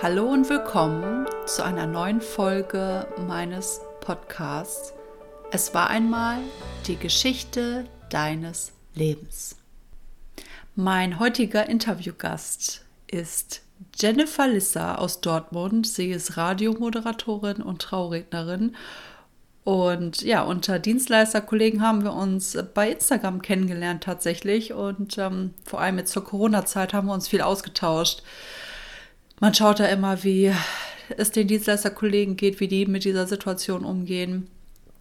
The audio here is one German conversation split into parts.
Hallo und willkommen zu einer neuen Folge meines Podcasts. Es war einmal die Geschichte deines Lebens. Mein heutiger Interviewgast ist Jennifer Lissa aus Dortmund. Sie ist Radiomoderatorin und Traurednerin. Und ja, unter Dienstleisterkollegen haben wir uns bei Instagram kennengelernt tatsächlich. Und ähm, vor allem jetzt zur Corona-Zeit haben wir uns viel ausgetauscht man schaut da immer, wie es den Dienstleisterkollegen geht, wie die mit dieser Situation umgehen.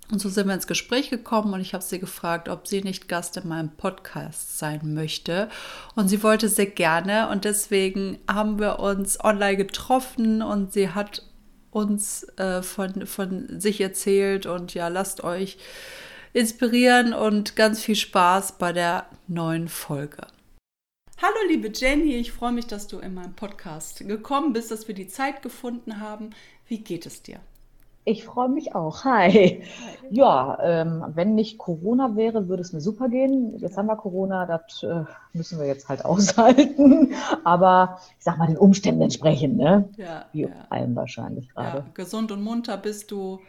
Und so sind wir ins Gespräch gekommen und ich habe sie gefragt, ob sie nicht Gast in meinem Podcast sein möchte. Und sie wollte sehr gerne und deswegen haben wir uns online getroffen und sie hat uns äh, von, von sich erzählt und ja, lasst euch inspirieren und ganz viel Spaß bei der neuen Folge. Hallo liebe Jenny, ich freue mich, dass du in meinem Podcast gekommen bist, dass wir die Zeit gefunden haben. Wie geht es dir? Ich freue mich auch. Hi. Hi. Ja, ähm, wenn nicht Corona wäre, würde es mir super gehen. Jetzt haben wir Corona, das äh, müssen wir jetzt halt aushalten. Aber ich sag mal, den Umständen entsprechend, ne? Ja, Wie ja. allem wahrscheinlich gerade. Ja, gesund und munter bist du.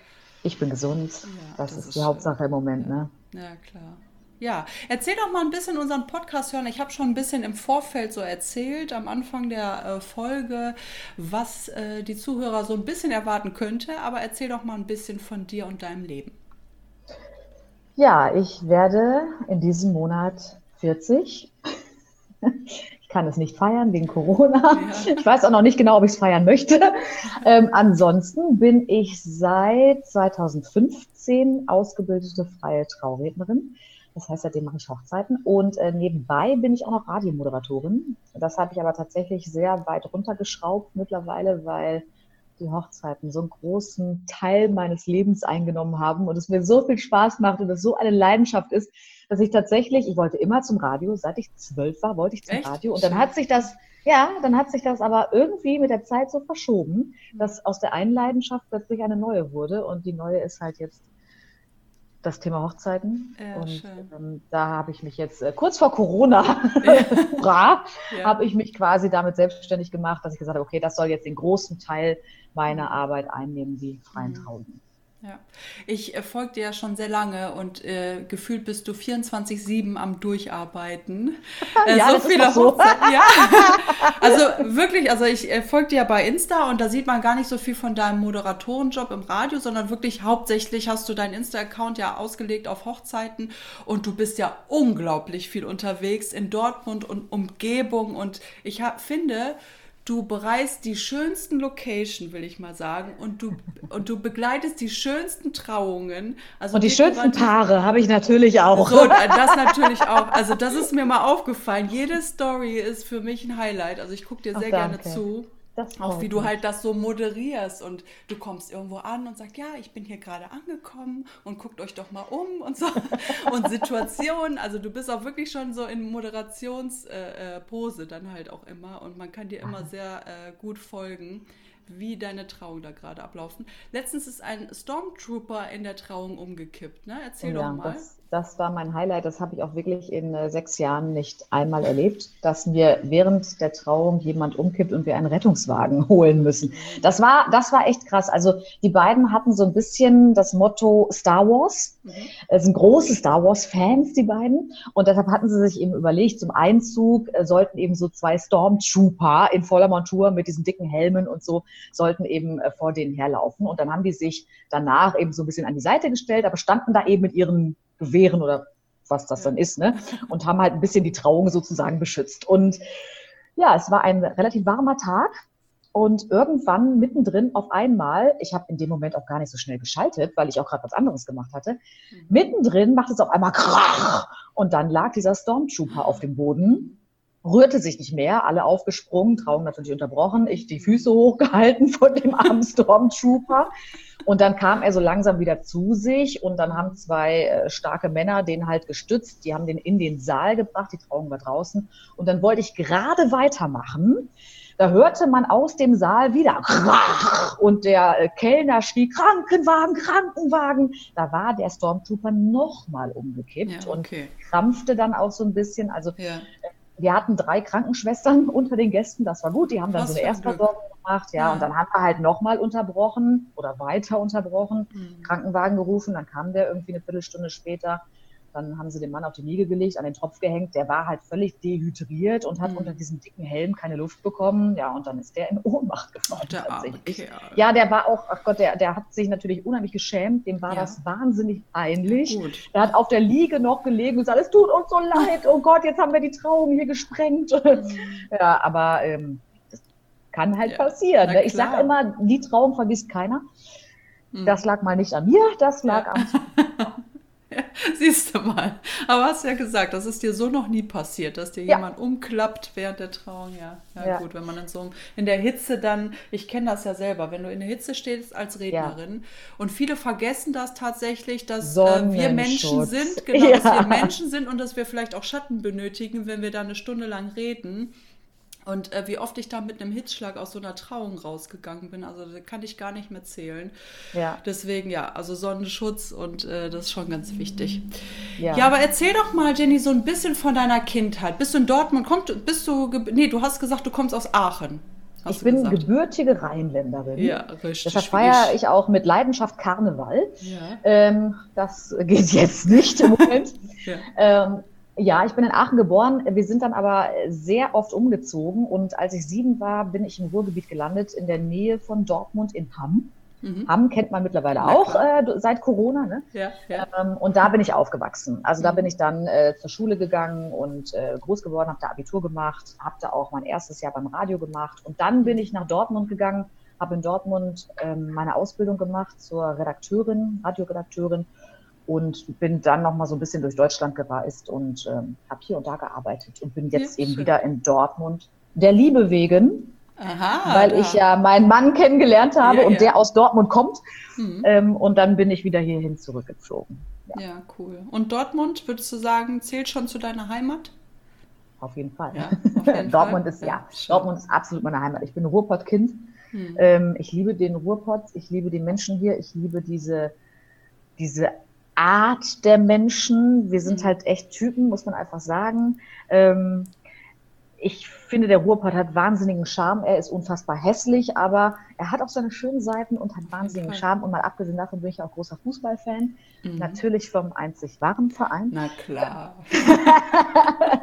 Ich bin gesund. Ja, das, das, ist, ist die schön. Hauptsache im Moment, ne? Ja, klar. Ja, erzähl doch mal ein bisschen unseren Podcast hören. Ich habe schon ein bisschen im Vorfeld so erzählt, am Anfang der äh, Folge, was äh, die Zuhörer so ein bisschen erwarten könnte. Aber erzähl doch mal ein bisschen von dir und deinem Leben. Ja, ich werde in diesem Monat 40. Ich kann es nicht feiern wegen Corona. Ja. Ich weiß auch noch nicht genau, ob ich es feiern möchte. Ähm, ansonsten bin ich seit 2015 ausgebildete freie Traurednerin. Das heißt, seitdem mache ich Hochzeiten. Und äh, nebenbei bin ich auch noch Radiomoderatorin. Das habe ich aber tatsächlich sehr weit runtergeschraubt mittlerweile, weil die Hochzeiten so einen großen Teil meines Lebens eingenommen haben und es mir so viel Spaß macht und es so eine Leidenschaft ist, dass ich tatsächlich, ich wollte immer zum Radio, seit ich zwölf war, wollte ich zum Echt? Radio. Und dann hat sich das, ja, dann hat sich das aber irgendwie mit der Zeit so verschoben, dass aus der einen Leidenschaft plötzlich eine neue wurde und die neue ist halt jetzt das Thema Hochzeiten. Ja, und ähm, da habe ich mich jetzt äh, kurz vor Corona, ja. ja. habe ich mich quasi damit selbstständig gemacht, dass ich gesagt habe, okay, das soll jetzt den großen Teil meiner Arbeit einnehmen, die freien mhm. Trauben. Ja, ich äh, folge dir ja schon sehr lange und äh, gefühlt bist du 24-7 am Durcharbeiten. Äh, ja, so viele so. Hochzeiten. Ja. also wirklich, also ich äh, folge dir ja bei Insta und da sieht man gar nicht so viel von deinem Moderatorenjob im Radio, sondern wirklich hauptsächlich hast du deinen Insta-Account ja ausgelegt auf Hochzeiten und du bist ja unglaublich viel unterwegs in Dortmund und Umgebung und ich hab, finde, du bereist die schönsten Location, will ich mal sagen, und du, und du begleitest die schönsten Trauungen. Also und die schönsten Paare habe ich natürlich auch. So, das natürlich auch. Also das ist mir mal aufgefallen. Jede Story ist für mich ein Highlight. Also ich gucke dir sehr Ach, gerne zu. Auch wie du halt das so moderierst und du kommst irgendwo an und sagst, ja, ich bin hier gerade angekommen und guckt euch doch mal um und so. und Situationen, also du bist auch wirklich schon so in Moderationspose äh, äh dann halt auch immer und man kann dir immer sehr äh, gut folgen wie deine Trauung da gerade ablaufen. Letztens ist ein Stormtrooper in der Trauung umgekippt, ne? Erzähl ja, doch mal. Das, das, war mein Highlight. Das habe ich auch wirklich in äh, sechs Jahren nicht einmal erlebt, dass mir während der Trauung jemand umkippt und wir einen Rettungswagen holen müssen. Das war, das war echt krass. Also die beiden hatten so ein bisschen das Motto Star Wars. Mhm. Es sind große Star Wars-Fans, die beiden. Und deshalb hatten sie sich eben überlegt, zum Einzug äh, sollten eben so zwei Stormtrooper in voller Montur mit diesen dicken Helmen und so sollten eben äh, vor denen herlaufen. Und dann haben die sich danach eben so ein bisschen an die Seite gestellt, aber standen da eben mit ihren Gewehren oder was das dann ist, ne? Und haben halt ein bisschen die Trauung sozusagen beschützt. Und ja, es war ein relativ warmer Tag. Und irgendwann mittendrin auf einmal, ich habe in dem Moment auch gar nicht so schnell geschaltet, weil ich auch gerade was anderes gemacht hatte, mhm. mittendrin macht es auf einmal krach und dann lag dieser Stormtrooper auf dem Boden rührte sich nicht mehr, alle aufgesprungen, Trauung natürlich unterbrochen, ich die Füße hochgehalten von dem armen Stormtrooper. Und dann kam er so langsam wieder zu sich und dann haben zwei äh, starke Männer den halt gestützt, die haben den in den Saal gebracht, die Trauung war draußen. Und dann wollte ich gerade weitermachen. Da hörte man aus dem Saal wieder Krach, und der äh, Kellner schrie Krankenwagen, Krankenwagen. Da war der Stormtrooper nochmal umgekippt ja, okay. und krampfte dann auch so ein bisschen. Also ja. Wir hatten drei Krankenschwestern unter den Gästen, das war gut. Die haben dann Was so eine Erstversorgung gemacht, ja, ja. und dann haben wir halt nochmal unterbrochen oder weiter unterbrochen, mhm. Krankenwagen gerufen, dann kam der irgendwie eine Viertelstunde später. Dann haben sie den Mann auf die Liege gelegt, an den Tropf gehängt. Der war halt völlig dehydriert und hat mhm. unter diesem dicken Helm keine Luft bekommen. Ja, und dann ist der in Ohnmacht gefallen. Der tatsächlich. Ja, der war auch, ach Gott, der, der hat sich natürlich unheimlich geschämt. Dem war ja. das wahnsinnig peinlich. Gut. Der hat auf der Liege noch gelegen und gesagt, es tut uns so leid. Oh Gott, jetzt haben wir die Trauung hier gesprengt. Mhm. Ja, aber ähm, das kann halt ja. passieren. Ne? Ich sage immer, die Trauung vergisst keiner. Mhm. Das lag mal nicht an mir, das lag ja. am Siehst du mal. Aber hast ja gesagt, das ist dir so noch nie passiert, dass dir ja. jemand umklappt während der Trauung. Ja, ja, ja, gut, wenn man in so in der Hitze dann, ich kenne das ja selber, wenn du in der Hitze stehst als Rednerin und viele vergessen das tatsächlich, dass äh, wir Menschen sind, genau, dass wir Menschen sind und dass wir vielleicht auch Schatten benötigen, wenn wir da eine Stunde lang reden. Und äh, wie oft ich da mit einem Hitzschlag aus so einer Trauung rausgegangen bin, also das kann ich gar nicht mehr zählen. Ja. Deswegen ja, also Sonnenschutz und äh, das ist schon ganz wichtig. Ja. ja. aber erzähl doch mal, Jenny, so ein bisschen von deiner Kindheit. Bist du in Dortmund? Kommt, bist du, nee, du hast gesagt, du kommst aus Aachen. Ich bin gesagt. gebürtige Rheinländerin. Ja, richtig. Deshalb feiere ich auch mit Leidenschaft Karneval. Ja. Ähm, das geht jetzt nicht im Moment. ja. ähm, ja, ich bin in Aachen geboren. Wir sind dann aber sehr oft umgezogen. Und als ich sieben war, bin ich im Ruhrgebiet gelandet, in der Nähe von Dortmund in Hamm. Mhm. Hamm kennt man mittlerweile Na, auch äh, seit Corona. Ne? Ja, ja. Ähm, und da bin ich aufgewachsen. Also da mhm. bin ich dann äh, zur Schule gegangen und äh, groß geworden, habe da Abitur gemacht, habe da auch mein erstes Jahr beim Radio gemacht. Und dann bin ich nach Dortmund gegangen, habe in Dortmund ähm, meine Ausbildung gemacht zur Redakteurin, Radioredakteurin und bin dann noch mal so ein bisschen durch Deutschland gereist und ähm, habe hier und da gearbeitet und bin jetzt ja, eben schön. wieder in Dortmund der Liebe wegen, Aha, weil da. ich ja meinen Mann kennengelernt habe ja, und ja. der aus Dortmund kommt mhm. ähm, und dann bin ich wieder hierhin zurückgezogen. Ja. cool. Und Dortmund, würdest du sagen, zählt schon zu deiner Heimat? Auf jeden Fall. Auf jeden Dortmund Fall. ist ja, Dortmund ist absolut meine Heimat. Ich bin Ruhrpott-Kind. Hm. Ähm, ich liebe den Ruhrpott, ich liebe die Menschen hier, ich liebe diese, diese Art der Menschen. Wir sind mhm. halt echt Typen, muss man einfach sagen. Ähm, ich finde, der Ruhrpott hat wahnsinnigen Charme. Er ist unfassbar hässlich, aber er hat auch seine schönen Seiten und hat wahnsinnigen Charme. Und mal abgesehen davon bin ich auch großer Fußballfan. Mhm. Natürlich vom einzig wahren Verein. Na klar.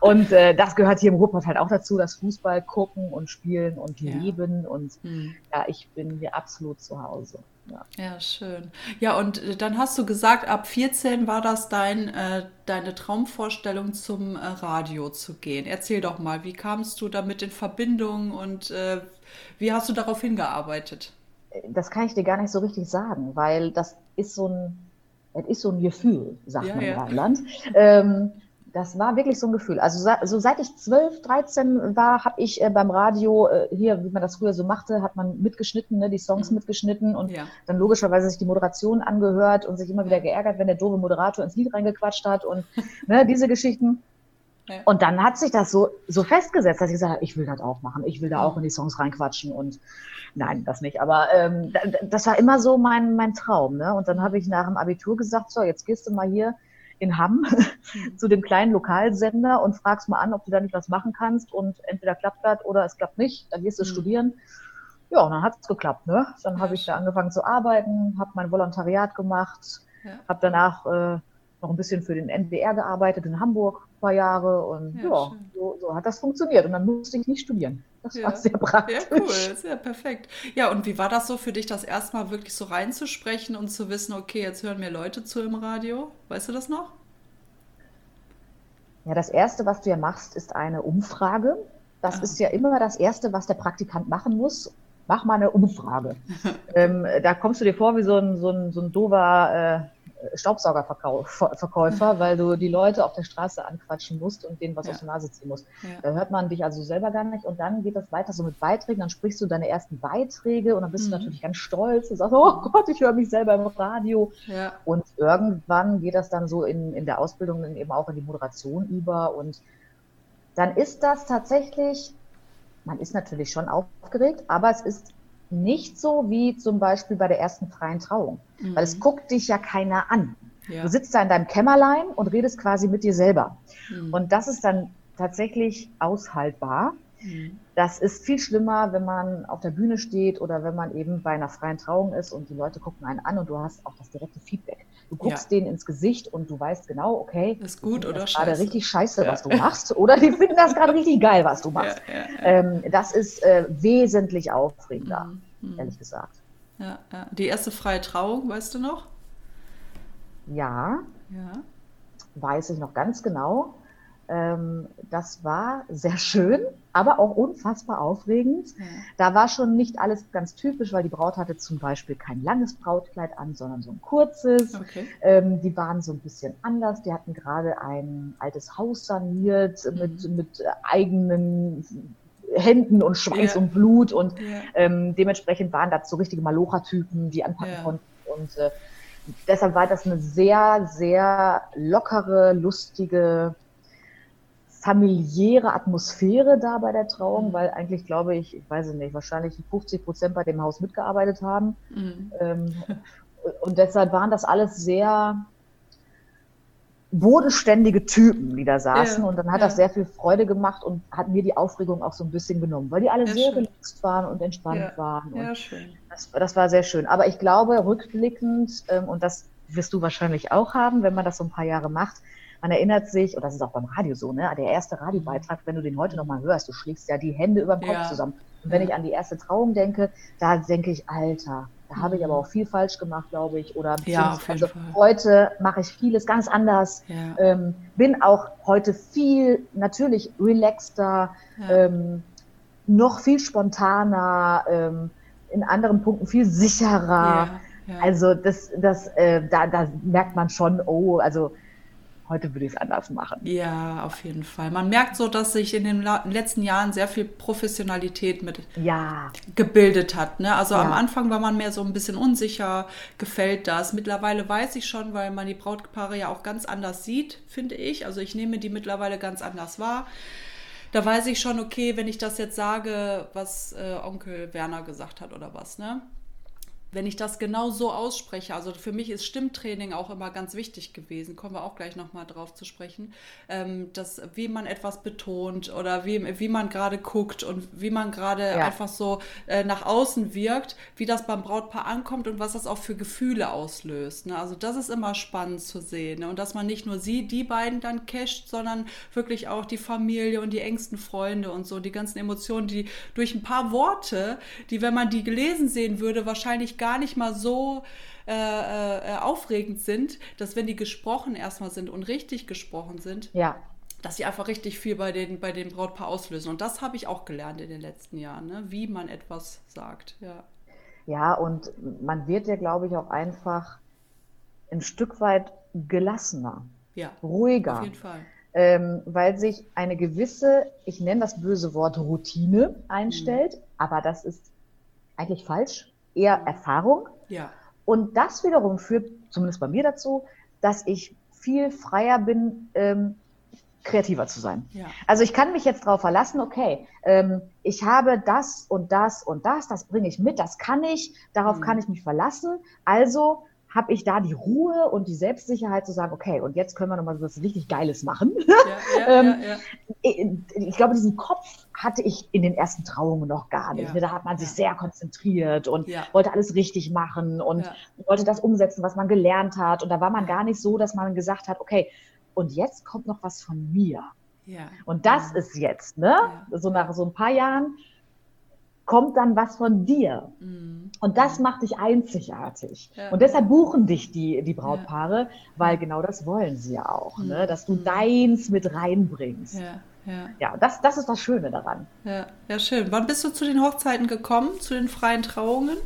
und äh, das gehört hier im Ruhrpott halt auch dazu, das Fußball gucken und spielen und ja. leben. Und mhm. ja, ich bin hier absolut zu Hause. Ja. ja, schön. Ja, und äh, dann hast du gesagt, ab 14 war das dein, äh, deine Traumvorstellung, zum äh, Radio zu gehen. Erzähl doch mal, wie kamst du damit in Verbindung und äh, wie hast du darauf hingearbeitet? Das kann ich dir gar nicht so richtig sagen, weil das ist so ein, das ist so ein Gefühl, sagt ja, man ja. in Rheinland. Ähm, das war wirklich so ein Gefühl. Also so seit ich 12, 13 war, habe ich äh, beim Radio, äh, hier, wie man das früher so machte, hat man mitgeschnitten, ne, die Songs mhm. mitgeschnitten und ja. dann logischerweise sich die Moderation angehört und sich immer wieder geärgert, wenn der doofe Moderator ins Lied reingequatscht hat und ne, diese Geschichten. Ja. Und dann hat sich das so, so festgesetzt, dass ich gesagt habe, ich will das auch machen, ich will da auch in die Songs reinquatschen und nein, das nicht. Aber ähm, das war immer so mein, mein Traum. Ne? Und dann habe ich nach dem Abitur gesagt, so, jetzt gehst du mal hier in Hamm mhm. zu dem kleinen Lokalsender und fragst mal an, ob du da nicht was machen kannst und entweder klappt das oder es klappt nicht, dann gehst du mhm. studieren. Ja, und dann hat es geklappt. Ne? Dann habe ich da angefangen zu arbeiten, habe mein Volontariat gemacht, ja. habe danach äh, noch ein bisschen für den NWR gearbeitet in Hamburg paar Jahre und ja, ja so, so, hat das funktioniert und dann musste ich nicht studieren. Das ja. war sehr praktisch. Ja, cool, sehr perfekt. Ja, und wie war das so für dich, das erstmal wirklich so reinzusprechen und zu wissen, okay, jetzt hören mir Leute zu im Radio? Weißt du das noch? Ja, das Erste, was du ja machst, ist eine Umfrage. Das ah. ist ja immer das Erste, was der Praktikant machen muss. Mach mal eine Umfrage. ähm, da kommst du dir vor wie so ein, so ein, so ein dover äh, Staubsaugerverkäufer, weil du die Leute auf der Straße anquatschen musst und denen was ja. aus der Nase ziehen musst. Ja. Da hört man dich also selber gar nicht und dann geht das weiter so mit Beiträgen, dann sprichst du deine ersten Beiträge und dann bist mhm. du natürlich ganz stolz und sagst, oh Gott, ich höre mich selber im Radio. Ja. Und irgendwann geht das dann so in, in der Ausbildung eben auch in die Moderation über und dann ist das tatsächlich, man ist natürlich schon aufgeregt, aber es ist nicht so wie zum Beispiel bei der ersten freien Trauung, mhm. weil es mhm. guckt dich ja keiner an. Ja. Du sitzt da in deinem Kämmerlein und redest quasi mit dir selber. Mhm. Und das ist dann tatsächlich aushaltbar. Mhm. Das ist viel schlimmer, wenn man auf der Bühne steht oder wenn man eben bei einer freien Trauung ist und die Leute gucken einen an und du hast auch das direkte Feedback. Du guckst ja. denen ins Gesicht und du weißt genau, okay, ist gut oder scheiße. gerade richtig scheiße, ja. was du machst, oder die finden das gerade richtig geil, was du machst. Ja, ähm, das ist äh, wesentlich aufregender, mhm. mhm. ehrlich gesagt. Ja, Die erste freie Trauung, weißt du noch? Ja. Ja. Weiß ich noch ganz genau. Ähm, das war sehr schön, aber auch unfassbar aufregend. Ja. Da war schon nicht alles ganz typisch, weil die Braut hatte zum Beispiel kein langes Brautkleid an, sondern so ein kurzes. Okay. Ähm, die waren so ein bisschen anders. Die hatten gerade ein altes Haus saniert mhm. mit, mit eigenen Händen und Schweiß ja. und Blut und ja. ähm, dementsprechend waren das so richtige Malocha-Typen, die anpacken konnten und äh, deshalb war das eine sehr, sehr lockere, lustige familiäre Atmosphäre da bei der Trauung, mhm. weil eigentlich glaube ich, ich weiß es nicht, wahrscheinlich 50 Prozent bei dem Haus mitgearbeitet haben. Mhm. Ähm, und deshalb waren das alles sehr bodenständige Typen, die da saßen. Ja, und dann hat ja. das sehr viel Freude gemacht und hat mir die Aufregung auch so ein bisschen genommen, weil die alle sehr schön. relaxed waren und entspannt ja, waren. ja, schön. Das, das, war sehr schön. Aber ich glaube, rückblickend, ähm, und das wirst du wahrscheinlich auch haben, wenn man das so ein paar Jahre macht, man erinnert sich, und das ist auch beim Radio so, ne? der erste Radiobeitrag, wenn du den heute nochmal hörst, du schlägst ja die Hände über den Kopf ja. zusammen. Und wenn ich an die erste Trauung denke, da denke ich, Alter, da habe ich aber auch viel falsch gemacht, glaube ich. Oder ja, also heute mache ich vieles ganz anders. Ja. Ähm, bin auch heute viel natürlich relaxter, ja. ähm, noch viel spontaner, ähm, in anderen Punkten viel sicherer. Also das, das, äh, da, da merkt man schon, oh, also Heute würde ich es anders machen. Ja, auf jeden Fall. Man merkt so, dass sich in den letzten Jahren sehr viel Professionalität mit ja. gebildet hat. Ne? Also ja. am Anfang war man mehr so ein bisschen unsicher, gefällt das. Mittlerweile weiß ich schon, weil man die Brautpaare ja auch ganz anders sieht, finde ich. Also ich nehme die mittlerweile ganz anders wahr. Da weiß ich schon, okay, wenn ich das jetzt sage, was äh, Onkel Werner gesagt hat oder was, ne? Wenn ich das genau so ausspreche, also für mich ist Stimmtraining auch immer ganz wichtig gewesen, kommen wir auch gleich nochmal drauf zu sprechen, ähm, dass wie man etwas betont oder wie, wie man gerade guckt und wie man gerade ja. einfach so äh, nach außen wirkt, wie das beim Brautpaar ankommt und was das auch für Gefühle auslöst. Ne? Also das ist immer spannend zu sehen ne? und dass man nicht nur sie, die beiden dann casht, sondern wirklich auch die Familie und die engsten Freunde und so, die ganzen Emotionen, die durch ein paar Worte, die, wenn man die gelesen sehen würde, wahrscheinlich gar gar nicht mal so äh, äh, aufregend sind, dass wenn die gesprochen erstmal sind und richtig gesprochen sind, ja. dass sie einfach richtig viel bei den, bei den Brautpaar auslösen. Und das habe ich auch gelernt in den letzten Jahren, ne? wie man etwas sagt. Ja. ja, und man wird ja, glaube ich, auch einfach ein Stück weit gelassener, ja, ruhiger. Auf jeden Fall. Ähm, weil sich eine gewisse, ich nenne das böse Wort Routine einstellt, mhm. aber das ist eigentlich falsch eher Erfahrung. Ja. Und das wiederum führt zumindest bei mir dazu, dass ich viel freier bin, ähm, kreativer zu sein. Ja. Also ich kann mich jetzt darauf verlassen, okay, ähm, ich habe das und das und das, das bringe ich mit, das kann ich, darauf mhm. kann ich mich verlassen. Also habe ich da die Ruhe und die Selbstsicherheit zu sagen, okay, und jetzt können wir nochmal was richtig Geiles machen. Ja, ja, ähm, ja, ich, ich glaube, diesen Kopf hatte ich in den ersten Trauungen noch gar nicht. Da hat man sich sehr konzentriert und wollte alles richtig machen und wollte das umsetzen, was man gelernt hat. Und da war man gar nicht so, dass man gesagt hat, okay, und jetzt kommt noch was von mir. Und das ist jetzt, ne? So nach so ein paar Jahren kommt dann was von dir. Mhm. Und das macht dich einzigartig. Ja. Und deshalb buchen dich die, die Brautpaare, ja. weil genau das wollen sie ja auch, ne? mhm. ne? dass du mhm. deins mit reinbringst. Ja, ja. ja das, das ist das Schöne daran. Ja, ja, schön. Wann bist du zu den Hochzeiten gekommen, zu den freien Trauungen?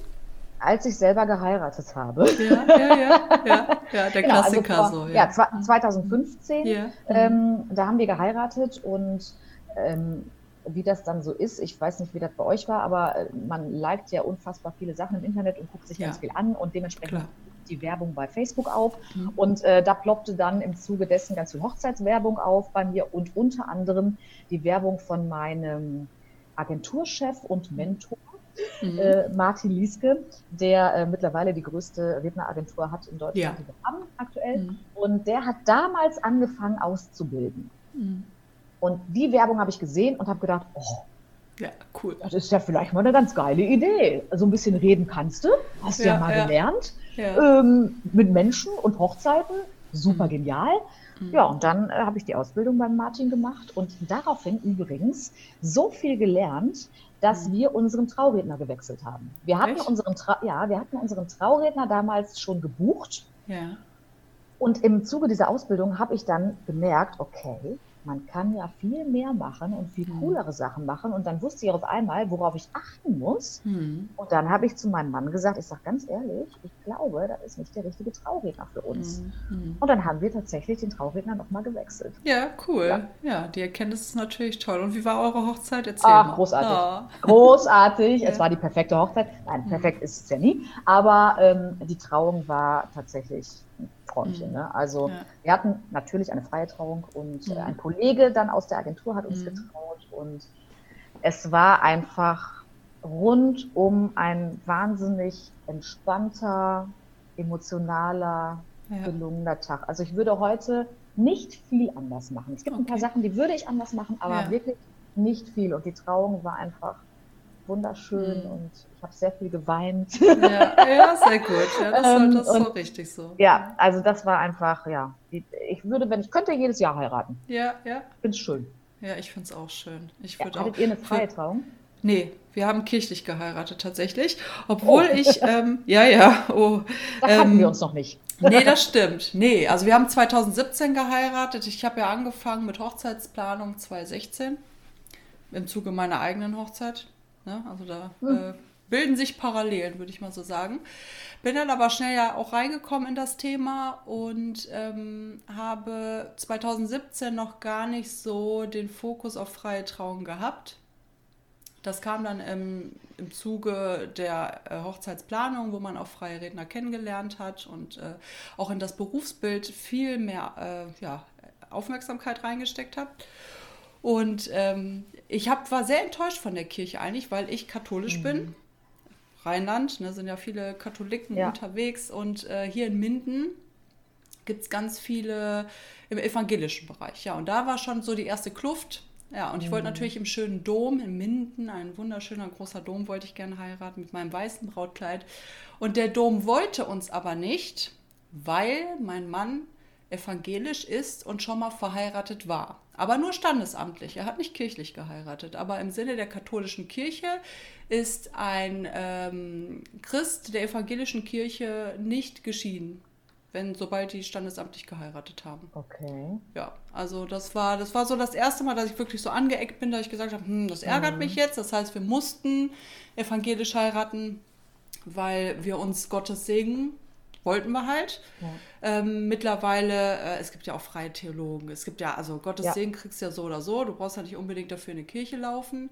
Als ich selber geheiratet habe. Ja, ja, ja, ja, ja der genau, also Klassiker also vor, so. Ja, ja 2015, ja. Ähm, da haben wir geheiratet und ähm, wie das dann so ist. Ich weiß nicht, wie das bei euch war, aber äh, man liked ja unfassbar viele Sachen im Internet und guckt sich ja. ganz viel an und dementsprechend Klar. die Werbung bei Facebook auf. Mhm. Und äh, da ploppte dann im Zuge dessen ganz viel Hochzeitswerbung auf bei mir und unter anderem die Werbung von meinem Agenturchef und Mentor. Mhm. Äh, Martin Lieske, der äh, mittlerweile die größte Redneragentur hat in Deutschland, ja. die wir haben aktuell. Mhm. Und der hat damals angefangen auszubilden. Und die Werbung habe ich gesehen und habe gedacht, oh, Ja, cool. Das ist ja vielleicht mal eine ganz geile Idee. So ein bisschen reden kannst du, hast ja, ja mal ja. gelernt. Ja. Ähm, mit Menschen und Hochzeiten, super mhm. genial. Mhm. Ja, und dann äh, habe ich die Ausbildung beim Martin gemacht und daraufhin übrigens so viel gelernt, dass mhm. wir unseren Trauredner gewechselt haben. Wir hatten unseren, Tra ja, wir hatten unseren Trauredner damals schon gebucht. Ja. Und im Zuge dieser Ausbildung habe ich dann gemerkt, okay, man kann ja viel mehr machen und viel mhm. coolere Sachen machen. Und dann wusste ich auf einmal, worauf ich achten muss. Mhm. Und dann habe ich zu meinem Mann gesagt, ich sage ganz ehrlich, ich glaube, das ist nicht der richtige Trauredner für uns. Mhm. mhm. Und dann haben wir tatsächlich den Trauredner nochmal gewechselt. Ja, cool. Ja. ja. die Erkenntnis ist natürlich toll. Und wie war eure Hochzeit? Erzähl Ach, mal. großartig. Oh. Großartig. ja. Es war die perfekte Hochzeit. Nein, mhm. perfekt ist es ja nie. Aber ähm, die Trauung war tatsächlich Träumchen. Mhm. Ne? Also ja. wir hatten natürlich eine freie Trauung und mhm. ein Kollege dann aus der Agentur hat uns mhm. getraut und es war einfach rundum ein wahnsinnig entspannter, emotionaler, ja. gelungener Tag. Also ich würde heute nicht viel anders machen. Es gibt okay. ein paar Sachen, die würde ich anders machen, aber ja. wirklich nicht viel. Und die Trauung war einfach wunderschön mhm. und ich habe sehr viel geweint. Ja, ja sehr gut. Ja, das, ähm, das ist so richtig so. Ja, also das war einfach, ja. Ich würde, wenn ich könnte, jedes Jahr heiraten. Ja, ja. Ich finde es schön. Ja, ich finde es auch schön. Ich ja, hattet auch, ihr eine freie Trauung? Nee, wir haben kirchlich geheiratet tatsächlich. Obwohl oh. ich, ähm, ja, ja, oh. Da ähm, wir uns noch nicht. nee, das stimmt. Nee, also wir haben 2017 geheiratet. Ich habe ja angefangen mit Hochzeitsplanung 2016 im Zuge meiner eigenen Hochzeit. Ne? Also da hm. äh, bilden sich Parallelen, würde ich mal so sagen. Bin dann aber schnell ja auch reingekommen in das Thema und ähm, habe 2017 noch gar nicht so den Fokus auf freie Trauung gehabt. Das kam dann im, im Zuge der äh, Hochzeitsplanung, wo man auch freie Redner kennengelernt hat und äh, auch in das Berufsbild viel mehr äh, ja, Aufmerksamkeit reingesteckt hat. Und ähm, ich hab, war sehr enttäuscht von der Kirche eigentlich, weil ich katholisch mhm. bin. Rheinland, ne, sind ja viele Katholiken ja. unterwegs und äh, hier in Minden gibt es ganz viele im evangelischen Bereich. Ja, und da war schon so die erste Kluft. Ja, und ich wollte mhm. natürlich im schönen Dom in Minden, ein wunderschöner großer Dom, wollte ich gerne heiraten mit meinem weißen Brautkleid. Und der Dom wollte uns aber nicht, weil mein Mann evangelisch ist und schon mal verheiratet war. Aber nur standesamtlich. Er hat nicht kirchlich geheiratet. Aber im Sinne der katholischen Kirche ist ein ähm, Christ der evangelischen Kirche nicht geschieden, wenn sobald die standesamtlich geheiratet haben. Okay. Ja, also das war das war so das erste Mal, dass ich wirklich so angeeckt bin, dass ich gesagt habe, hm, das ärgert mhm. mich jetzt. Das heißt, wir mussten evangelisch heiraten, weil wir uns Gottes Segen wollten wir halt. Ja. Ähm, mittlerweile, äh, es gibt ja auch freie Theologen. Es gibt ja, also Gottes ja. Segen kriegst du ja so oder so. Du brauchst ja nicht unbedingt dafür in eine Kirche laufen.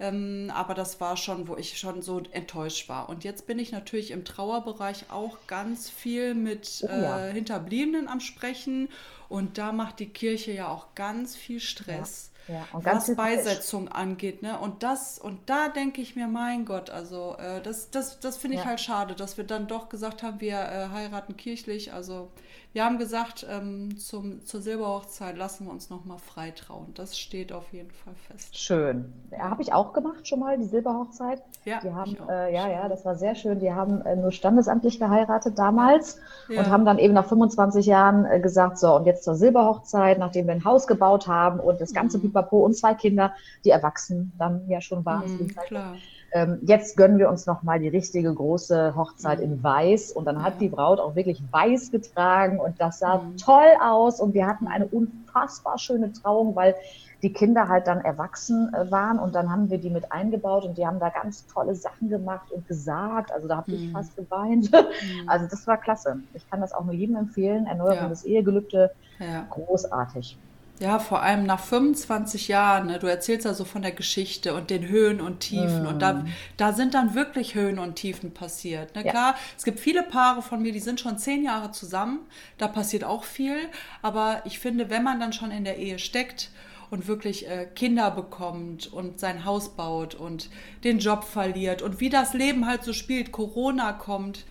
Ähm, aber das war schon, wo ich schon so enttäuscht war. Und jetzt bin ich natürlich im Trauerbereich auch ganz viel mit oh, ja. äh, Hinterbliebenen am Sprechen. Und da macht die Kirche ja auch ganz viel Stress. Ja, was Beisetzung angeht. Ne? Und das, und da denke ich mir, mein Gott, also äh, das, das, das finde ich ja. halt schade, dass wir dann doch gesagt haben, wir äh, heiraten kirchlich. Also wir haben gesagt, ähm, zum, zur Silberhochzeit lassen wir uns nochmal frei trauen. Das steht auf jeden Fall fest. Schön. Ja, Habe ich auch gemacht schon mal, die Silberhochzeit. Ja, die haben, äh, ja, ja, das war sehr schön. Die haben äh, nur standesamtlich geheiratet damals ja. und haben dann eben nach 25 Jahren äh, gesagt, so und jetzt zur Silberhochzeit, nachdem wir ein Haus gebaut haben und das ganze mhm. Pipapo und zwei Kinder, die erwachsen dann ja schon waren. Mhm, klar. Ähm, jetzt gönnen wir uns nochmal die richtige große Hochzeit mhm. in Weiß. Und dann hat die Braut auch wirklich weiß getragen und das sah mhm. toll aus. Und wir hatten eine unfassbar schöne Trauung, weil die Kinder halt dann erwachsen äh, waren und dann haben wir die mit eingebaut und die haben da ganz tolle Sachen gemacht und gesagt. Also da habe ich mhm. fast geweint. Mhm. Also das war klasse. Ich kann das auch nur jedem empfehlen. Erneuerung ja. des Ehegelübde, ja. großartig. Ja, vor allem nach 25 Jahren, ne, du erzählst ja so von der Geschichte und den Höhen und Tiefen. Mm. Und da, mhm. da sind dann wirklich Höhen und Tiefen passiert. Ne? Ja. Klar, es gibt viele Paare von mir, die sind schon zehn Jahre zusammen. Da passiert auch viel. Aber ich finde, wenn man dann schon in der Ehe steckt und wirklich äh, Kinder bekommt und sein Haus baut und den Job verliert und wie das Leben halt so spielt, Corona kommt,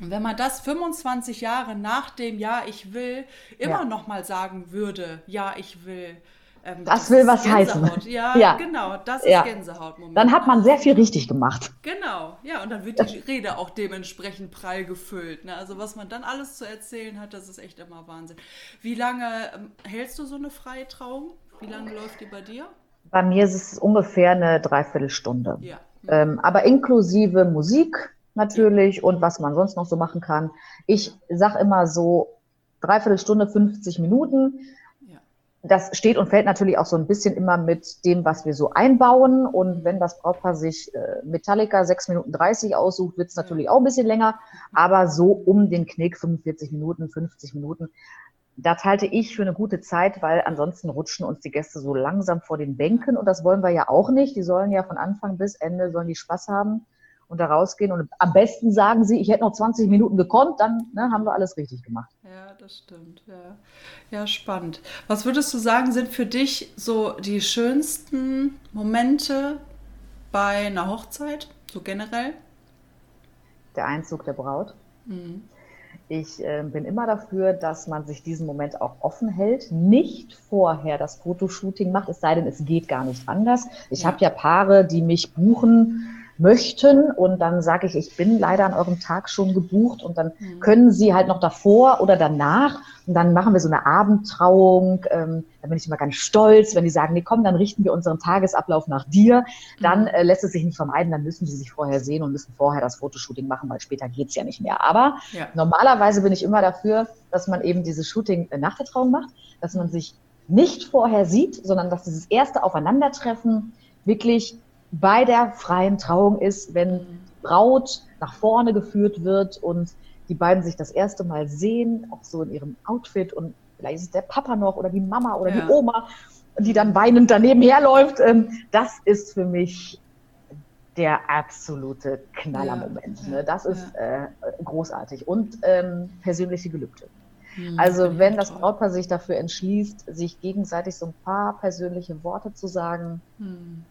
und wenn man das 25 Jahre nach dem Ja, ich will immer ja. noch mal sagen würde, ja, ich will, Ähm, das, das, will was Gänsehaut. heißen. Ja, ja, genau, das ist ja. Gänsehaut. Dann hat man sehr viel richtig gemacht. Genau, ja, und dann wird die Rede auch dementsprechend prall gefüllt. Ne? Also was man dann alles zu erzählen hat, das ist echt immer Wahnsinn. Wie lange ähm, hältst du so eine freie Trauung? Wie lange läuft die bei dir? Bei mir ist es ungefähr eine Dreiviertelstunde. Ja. Ähm, aber inklusive Musik natürlich und was man sonst noch so machen kann. Ich sage immer so Dreiviertelstunde, 50 Minuten das steht und fällt natürlich auch so ein bisschen immer mit dem, was wir so einbauen. Und wenn das Brautpaar sich äh, Metallica 6 Minuten 30 aussucht, wird es natürlich auch ein bisschen länger. Aber so um den Knick 45 Minuten, 50 Minuten, das halte ich für eine gute Zeit, weil ansonsten rutschen uns die Gäste so langsam vor den Bänken. Und das wollen wir ja auch nicht. Die sollen ja von Anfang bis Ende, sollen die Spaß haben und da rausgehen. Und am besten sagen sie, ich hätte noch 20 Minuten gekonnt, dann ne, haben wir alles richtig gemacht. Ja, das stimmt. Ja. ja, spannend. Was würdest du sagen, sind für dich so die schönsten Momente bei einer Hochzeit, so generell? Der Einzug der Braut. Mhm. Ich äh, bin immer dafür, dass man sich diesen Moment auch offen hält, nicht vorher das Fotoshooting macht, es sei denn, es geht gar nicht anders. Ich ja. habe ja Paare, die mich buchen möchten. Und dann sage ich, ich bin leider an eurem Tag schon gebucht und dann mhm. können Sie halt noch davor oder danach. Und dann machen wir so eine Abendtrauung. Ähm, da bin ich immer ganz stolz, wenn die sagen, nee, komm, dann richten wir unseren Tagesablauf nach dir. Dann mhm. äh, lässt es sich nicht vermeiden, dann müssen sie sich vorher sehen und müssen vorher das Fotoshooting machen, weil später geht's ja nicht mehr. Aber ja. normalerweise bin ich immer dafür, dass man eben dieses Shooting äh, nach der Trauung macht, dass man sich nicht vorher sieht, sondern dass dieses erste Aufeinandertreffen wirklich bei der freien Trauung ist, wenn Braut nach vorne geführt wird und die beiden sich das erste Mal sehen, auch so in ihrem Outfit und vielleicht ist es der Papa noch oder die Mama oder ja. die Oma, die dann weinend daneben herläuft. Ähm, das ist für mich der absolute Knallermoment. Ja, ne? Das ist äh, großartig und ähm, persönliche Gelübde. Hm, also wenn das Brautpaar sich dafür entschließt, sich gegenseitig so ein paar persönliche Worte zu sagen, hm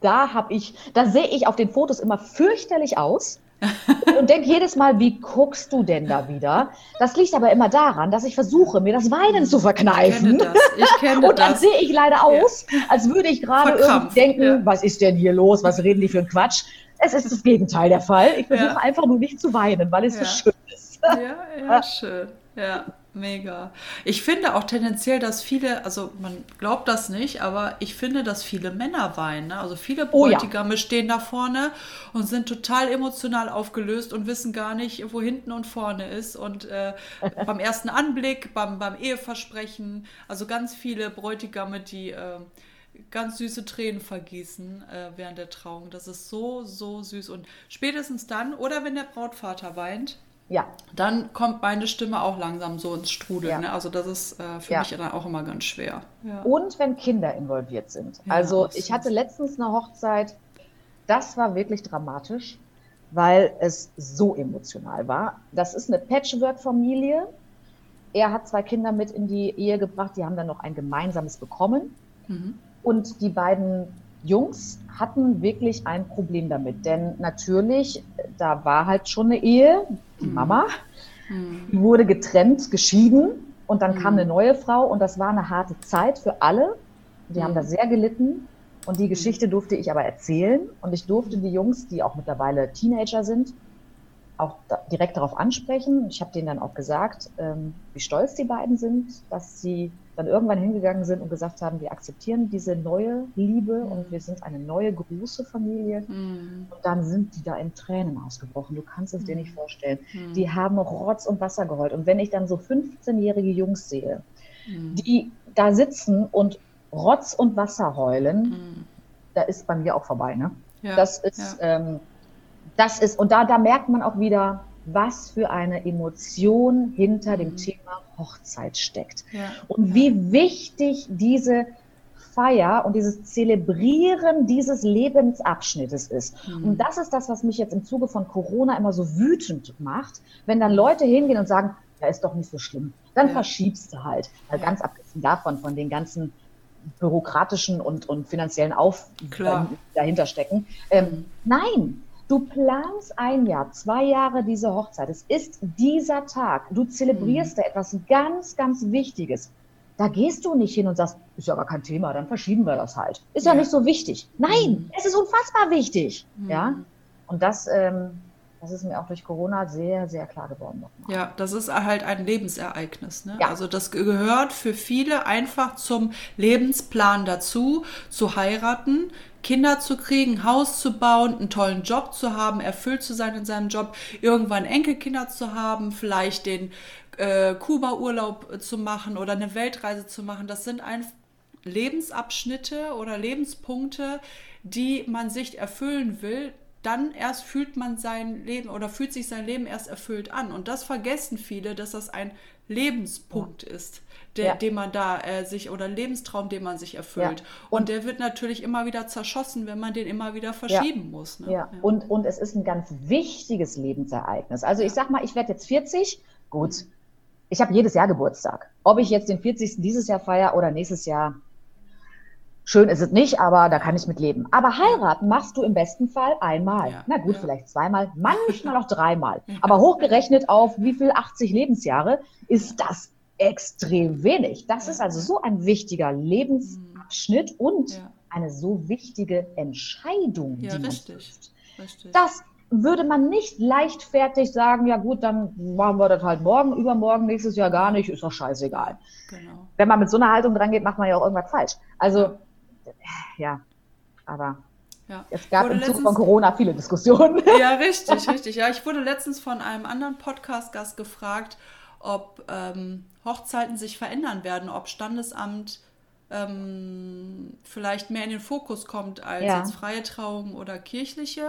da habe ich, da sehe ich auf den Fotos immer fürchterlich aus. und denke jedes Mal, wie guckst du denn da wieder? Das liegt aber immer daran, dass ich versuche, mir das Weinen zu verkneifen. Ich kenne das. Ich kenne und dann sehe ich leider aus, ja. als würde ich gerade irgendwie denken, ja. was ist denn hier los? Was reden die für einen Quatsch? Es ist das Gegenteil der Fall. Ich versuche ja. einfach nur nicht zu weinen, weil es so schön ist. Ja, ja, schön. Ja. Mega. Ich finde auch tendenziell, dass viele, also man glaubt das nicht, aber ich finde, dass viele Männer weinen. Ne? Also viele Bräutigame oh ja. stehen da vorne und sind total emotional aufgelöst und wissen gar nicht, wo hinten und vorne ist. Und äh, beim ersten Anblick, beim, beim Eheversprechen, also ganz viele Bräutigame, die äh, ganz süße Tränen vergießen äh, während der Trauung. Das ist so, so süß. Und spätestens dann, oder wenn der Brautvater weint, ja. Dann kommt meine Stimme auch langsam so ins Strudeln. Ja. Ne? Also das ist äh, für ja. mich dann auch immer ganz schwer. Ja. Und wenn Kinder involviert sind. also ich hatte letztens eine Hochzeit, das war wirklich dramatisch, weil es so emotional war. Das ist eine Patchwork-Familie. Er hat zwei Kinder mit in die Ehe gebracht, die haben dann noch ein gemeinsames bekommen. Mhm. Und die beiden Jungs hatten wirklich ein Problem damit, denn natürlich, da war halt schon eine Ehe, die mhm. Mama, die mhm. wurde getrennt, geschieden und dann kam mhm. eine neue Frau und das war eine harte Zeit für alle. Die haben da sehr gelitten und die Geschichte durfte ich aber erzählen und ich durfte die Jungs, die auch mittlerweile Teenager sind, auch direkt darauf ansprechen. Ich habe denen dann auch gesagt, ähm, wie stolz die beiden sind, dass sie dann irgendwann hingegangen sind und gesagt haben, wir akzeptieren diese neue Liebe mhm. und wir sind eine neue große Familie. Mhm. Und dann sind die da in Tränen ausgebrochen. Du kannst es mhm. dir nicht vorstellen. Mhm. Die haben Rotz und Wasser geheult. Und wenn ich dann so 15-jährige Jungs sehe, mhm. die da sitzen und Rotz und Wasser heulen, mhm. da ist bei mir auch vorbei. Ne? Ja, das ist, ja. ähm, das ist, und da, da merkt man auch wieder, was für eine Emotion hinter dem Thema Hochzeit steckt. Ja. Und wie wichtig diese Feier und dieses Zelebrieren dieses Lebensabschnittes ist. Mhm. Und das ist das, was mich jetzt im Zuge von Corona immer so wütend macht, wenn dann Leute hingehen und sagen, ja, ist doch nicht so schlimm. Dann ja. verschiebst du halt. Weil ja. ganz abgesehen davon, von den ganzen bürokratischen und, und finanziellen die dahinter stecken. Ähm, mhm. Nein, Du planst ein Jahr, zwei Jahre diese Hochzeit. Es ist dieser Tag. Du zelebrierst mhm. da etwas ganz, ganz Wichtiges. da gehst du nicht hin und sagst, ist ja gar kein Thema, dann verschieben wir das halt. Ist ja, ja nicht so wichtig. Nein, mhm. es ist unfassbar wichtig. Mhm. Ja. Und das, ähm, das ist mir auch durch Corona sehr, sehr klar geworden. Nochmal. Ja, das ist halt ein Lebensereignis. Ne? Ja. Also das gehört für viele einfach zum Lebensplan dazu, zu heiraten, Kinder zu kriegen, Haus zu bauen, einen tollen Job zu haben, erfüllt zu sein in seinem Job, irgendwann Enkelkinder zu haben, vielleicht den äh, Kuba-Urlaub zu machen oder eine Weltreise zu machen. Das sind einfach Lebensabschnitte oder Lebenspunkte, die man sich erfüllen will, dann erst fühlt man sein Leben oder fühlt sich sein Leben erst erfüllt an. Und das vergessen viele, dass das ein Lebenspunkt ist, der, ja. den man da äh, sich oder Lebenstraum, den man sich erfüllt. Ja. Und, und, der wird natürlich immer wieder zerschossen, wenn man den immer wieder verschieben muss. Ne? Ja. Und, und es ist ein ganz wichtiges Lebensereignis. Also ich sag mal, ich werde jetzt 40, gut. Ich habe jedes Jahr Geburtstag. Ob ich jetzt den 40. dieses Jahr feiere oder nächstes Jahr, Schön ist es nicht, aber da kann ich mit leben. Aber heiraten machst du im besten Fall einmal. Ja, Na gut, ja. vielleicht zweimal, manchmal auch dreimal. Aber hochgerechnet auf wie viel 80 Lebensjahre ist das extrem wenig. Das ist also so ein wichtiger Lebensabschnitt und ja. eine so wichtige Entscheidung, ja, die man richtig, richtig. Das würde man nicht leichtfertig sagen, ja gut, dann machen wir das halt morgen, übermorgen, nächstes Jahr gar nicht, ist doch scheißegal. Genau. Wenn man mit so einer Haltung dran geht, macht man ja auch irgendwas falsch. Also ja, aber ja. es gab im Zuge von Corona viele Diskussionen. Ja, richtig, richtig. Ja, ich wurde letztens von einem anderen Podcast-Gast gefragt, ob ähm, Hochzeiten sich verändern werden, ob Standesamt ähm, vielleicht mehr in den Fokus kommt als ja. jetzt freie Trauung oder kirchliche.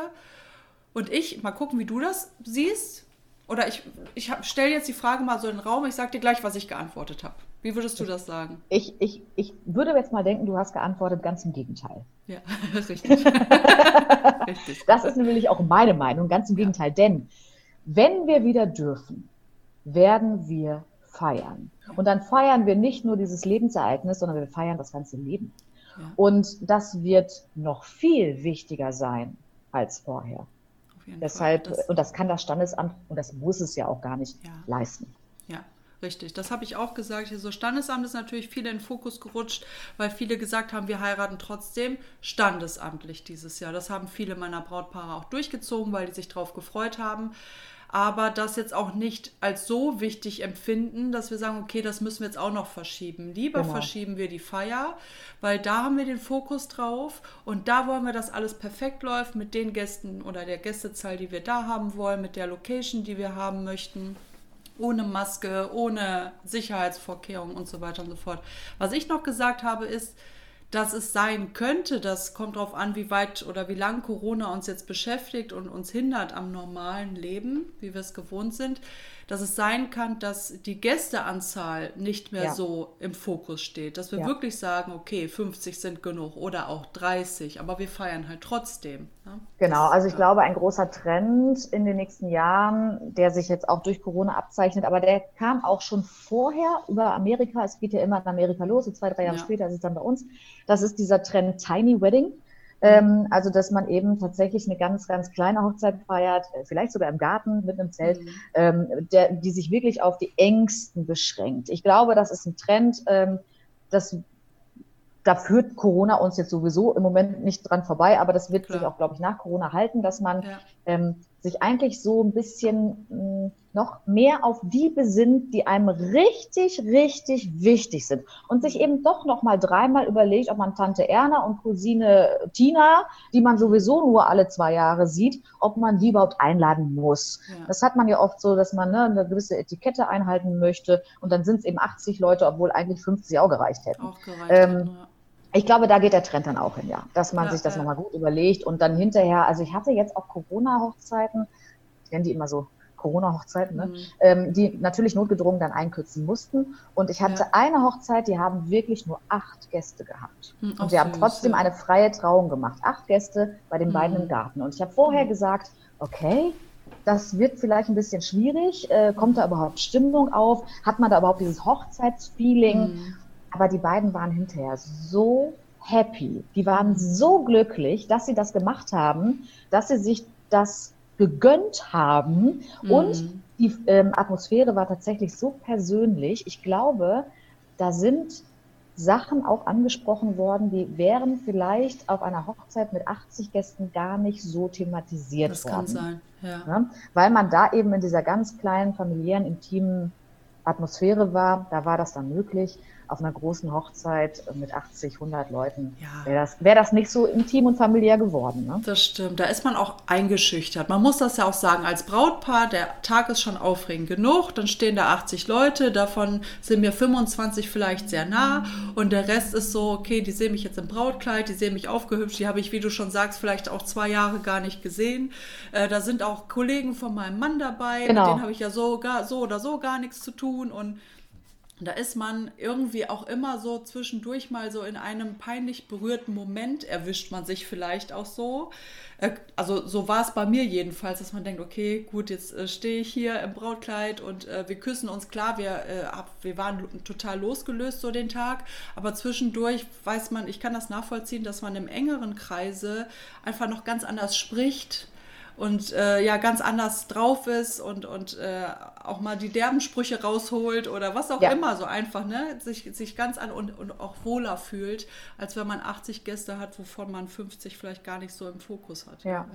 Und ich, mal gucken, wie du das siehst. Oder ich, ich stelle jetzt die Frage mal so in den Raum, ich sage dir gleich, was ich geantwortet habe. Wie würdest du das sagen? Ich, ich, ich würde jetzt mal denken, du hast geantwortet, ganz im Gegenteil. Ja, richtig. richtig. Das ist nämlich auch meine Meinung, ganz im Gegenteil. Ja. Denn wenn wir wieder dürfen, werden wir feiern. Und dann feiern wir nicht nur dieses Lebensereignis, sondern wir feiern das ganze Leben. Ja. Und das wird noch viel wichtiger sein als vorher. Deshalb, das und das kann das Standesamt, und das muss es ja auch gar nicht ja. leisten. Ja, Richtig, das habe ich auch gesagt. Hier so Standesamt ist natürlich viel in den Fokus gerutscht, weil viele gesagt haben, wir heiraten trotzdem standesamtlich dieses Jahr. Das haben viele meiner Brautpaare auch durchgezogen, weil die sich darauf gefreut haben. Aber das jetzt auch nicht als so wichtig empfinden, dass wir sagen, okay, das müssen wir jetzt auch noch verschieben. Lieber genau. verschieben wir die Feier, weil da haben wir den Fokus drauf und da wollen wir, dass alles perfekt läuft mit den Gästen oder der Gästezahl, die wir da haben wollen, mit der Location, die wir haben möchten ohne Maske, ohne Sicherheitsvorkehrungen und so weiter und so fort. Was ich noch gesagt habe, ist, dass es sein könnte, das kommt darauf an, wie weit oder wie lang Corona uns jetzt beschäftigt und uns hindert am normalen Leben, wie wir es gewohnt sind, dass es sein kann, dass die Gästeanzahl nicht mehr ja. so im Fokus steht. Dass wir ja. wirklich sagen, okay, 50 sind genug oder auch 30, aber wir feiern halt trotzdem. Ne? Genau, also ich ja. glaube, ein großer Trend in den nächsten Jahren, der sich jetzt auch durch Corona abzeichnet, aber der kam auch schon vorher über Amerika. Es geht ja immer in Amerika los, so zwei, drei Jahre später ist es dann bei uns. Das ist dieser Trend Tiny Wedding. Ähm, also, dass man eben tatsächlich eine ganz, ganz kleine Hochzeit feiert, äh, vielleicht sogar im Garten mit einem Zelt, mhm. ähm, der, die sich wirklich auf die Ängsten beschränkt. Ich glaube, das ist ein Trend, ähm, das da führt Corona uns jetzt sowieso im Moment nicht dran vorbei, aber das wird Klar. sich auch, glaube ich, nach Corona halten, dass man ja. ähm, sich eigentlich so ein bisschen mh, hm, noch mehr auf die besinnt, die einem richtig, richtig wichtig sind und sich eben doch noch mal dreimal überlegt, ob man Tante Erna und Cousine Tina, die man sowieso nur alle zwei Jahre sieht, ob man die überhaupt einladen muss. Ja. Das hat man ja oft so, dass man ne, eine gewisse Etikette einhalten möchte und dann sind es eben 80 Leute, obwohl eigentlich 50 auch gereicht hätten. Auch gereicht ähm, hätten, ja ich glaube, da geht der Trend dann auch hin, ja. Dass man ja, sich das ja. nochmal gut überlegt und dann hinterher, also ich hatte jetzt auch Corona-Hochzeiten, ich nenne die immer so Corona-Hochzeiten, ne? Mhm. Ähm, die natürlich notgedrungen dann einkürzen mussten. Und ich hatte ja. eine Hochzeit, die haben wirklich nur acht Gäste gehabt. Mhm, und wir haben trotzdem ja. eine freie Trauung gemacht. Acht Gäste bei den mhm. beiden im Garten. Und ich habe vorher mhm. gesagt, okay, das wird vielleicht ein bisschen schwierig. Äh, kommt da überhaupt Stimmung auf? Hat man da überhaupt dieses Hochzeitsfeeling? Mhm. Aber die beiden waren hinterher so happy. Die waren so glücklich, dass sie das gemacht haben, dass sie sich das gegönnt haben. Mhm. Und die ähm, Atmosphäre war tatsächlich so persönlich. Ich glaube, da sind Sachen auch angesprochen worden, die wären vielleicht auf einer Hochzeit mit 80 Gästen gar nicht so thematisiert das worden. Das kann sein, ja. ja. Weil man da eben in dieser ganz kleinen, familiären, intimen Atmosphäre war, da war das dann möglich auf einer großen Hochzeit mit 80, 100 Leuten ja. wäre das, wär das nicht so intim und familiär geworden. Ne? Das stimmt, da ist man auch eingeschüchtert. Man muss das ja auch sagen, als Brautpaar, der Tag ist schon aufregend genug, dann stehen da 80 Leute, davon sind mir 25 vielleicht sehr nah und der Rest ist so, okay, die sehen mich jetzt im Brautkleid, die sehen mich aufgehübscht, die habe ich, wie du schon sagst, vielleicht auch zwei Jahre gar nicht gesehen. Äh, da sind auch Kollegen von meinem Mann dabei, genau. mit denen habe ich ja so, gar, so oder so gar nichts zu tun und da ist man irgendwie auch immer so zwischendurch mal so in einem peinlich berührten Moment erwischt man sich vielleicht auch so. Äh, also so war es bei mir jedenfalls, dass man denkt, okay, gut, jetzt äh, stehe ich hier im Brautkleid und äh, wir küssen uns. Klar, wir, wir waren total losgelöst so den Tag, aber zwischendurch weiß man, ich kann das nachvollziehen, dass man im engeren Kreise einfach noch ganz anders spricht und äh, ja ganz anders drauf ist und, und äh, auch mal die derben Sprüche rausholt oder was auch ja. immer so einfach, ne? Sich, sich ganz an und, und auch wohler fühlt, als wenn man 80 Gäste hat, wovon man 50 vielleicht gar nicht so im Fokus hat. Ja.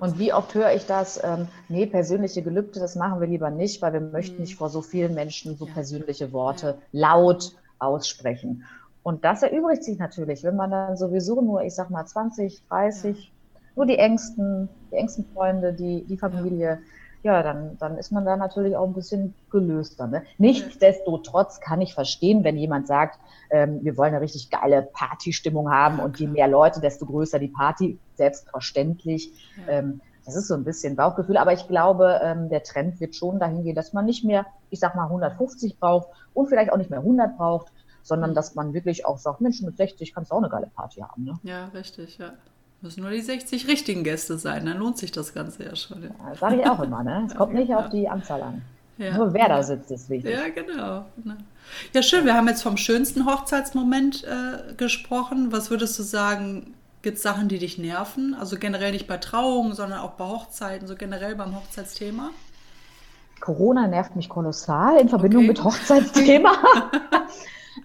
und wie oft höre ich das, ähm, nee, persönliche Gelübde, das machen wir lieber nicht, weil wir möchten mhm. nicht vor so vielen Menschen so ja. persönliche Worte laut aussprechen. Und das erübrigt sich natürlich, wenn man dann sowieso nur, ich sag mal, 20, 30 nur die engsten, die engsten Freunde, die, die Familie, ja, dann, dann ist man da natürlich auch ein bisschen gelöster. Ne? Nichtsdestotrotz kann ich verstehen, wenn jemand sagt, ähm, wir wollen eine richtig geile Partystimmung haben und je mehr Leute, desto größer die Party. Selbstverständlich. Ähm, das ist so ein bisschen Bauchgefühl, aber ich glaube, ähm, der Trend wird schon dahin gehen, dass man nicht mehr, ich sag mal, 150 braucht und vielleicht auch nicht mehr 100 braucht, sondern mhm. dass man wirklich auch sagt, Mensch, mit 60 kannst du auch eine geile Party haben. Ne? Ja, richtig, ja. Müssen nur die 60 richtigen Gäste sein, dann lohnt sich das Ganze ja schon. Ja, sage ich auch immer, ne? Es kommt nicht auf die Anzahl an. Ja. Nur wer da sitzt, ist wichtig. Ja, genau. Ja, schön. Wir haben jetzt vom schönsten Hochzeitsmoment äh, gesprochen. Was würdest du sagen, gibt es Sachen, die dich nerven? Also generell nicht bei Trauungen, sondern auch bei Hochzeiten, so generell beim Hochzeitsthema? Corona nervt mich kolossal in Verbindung okay. mit Hochzeitsthema.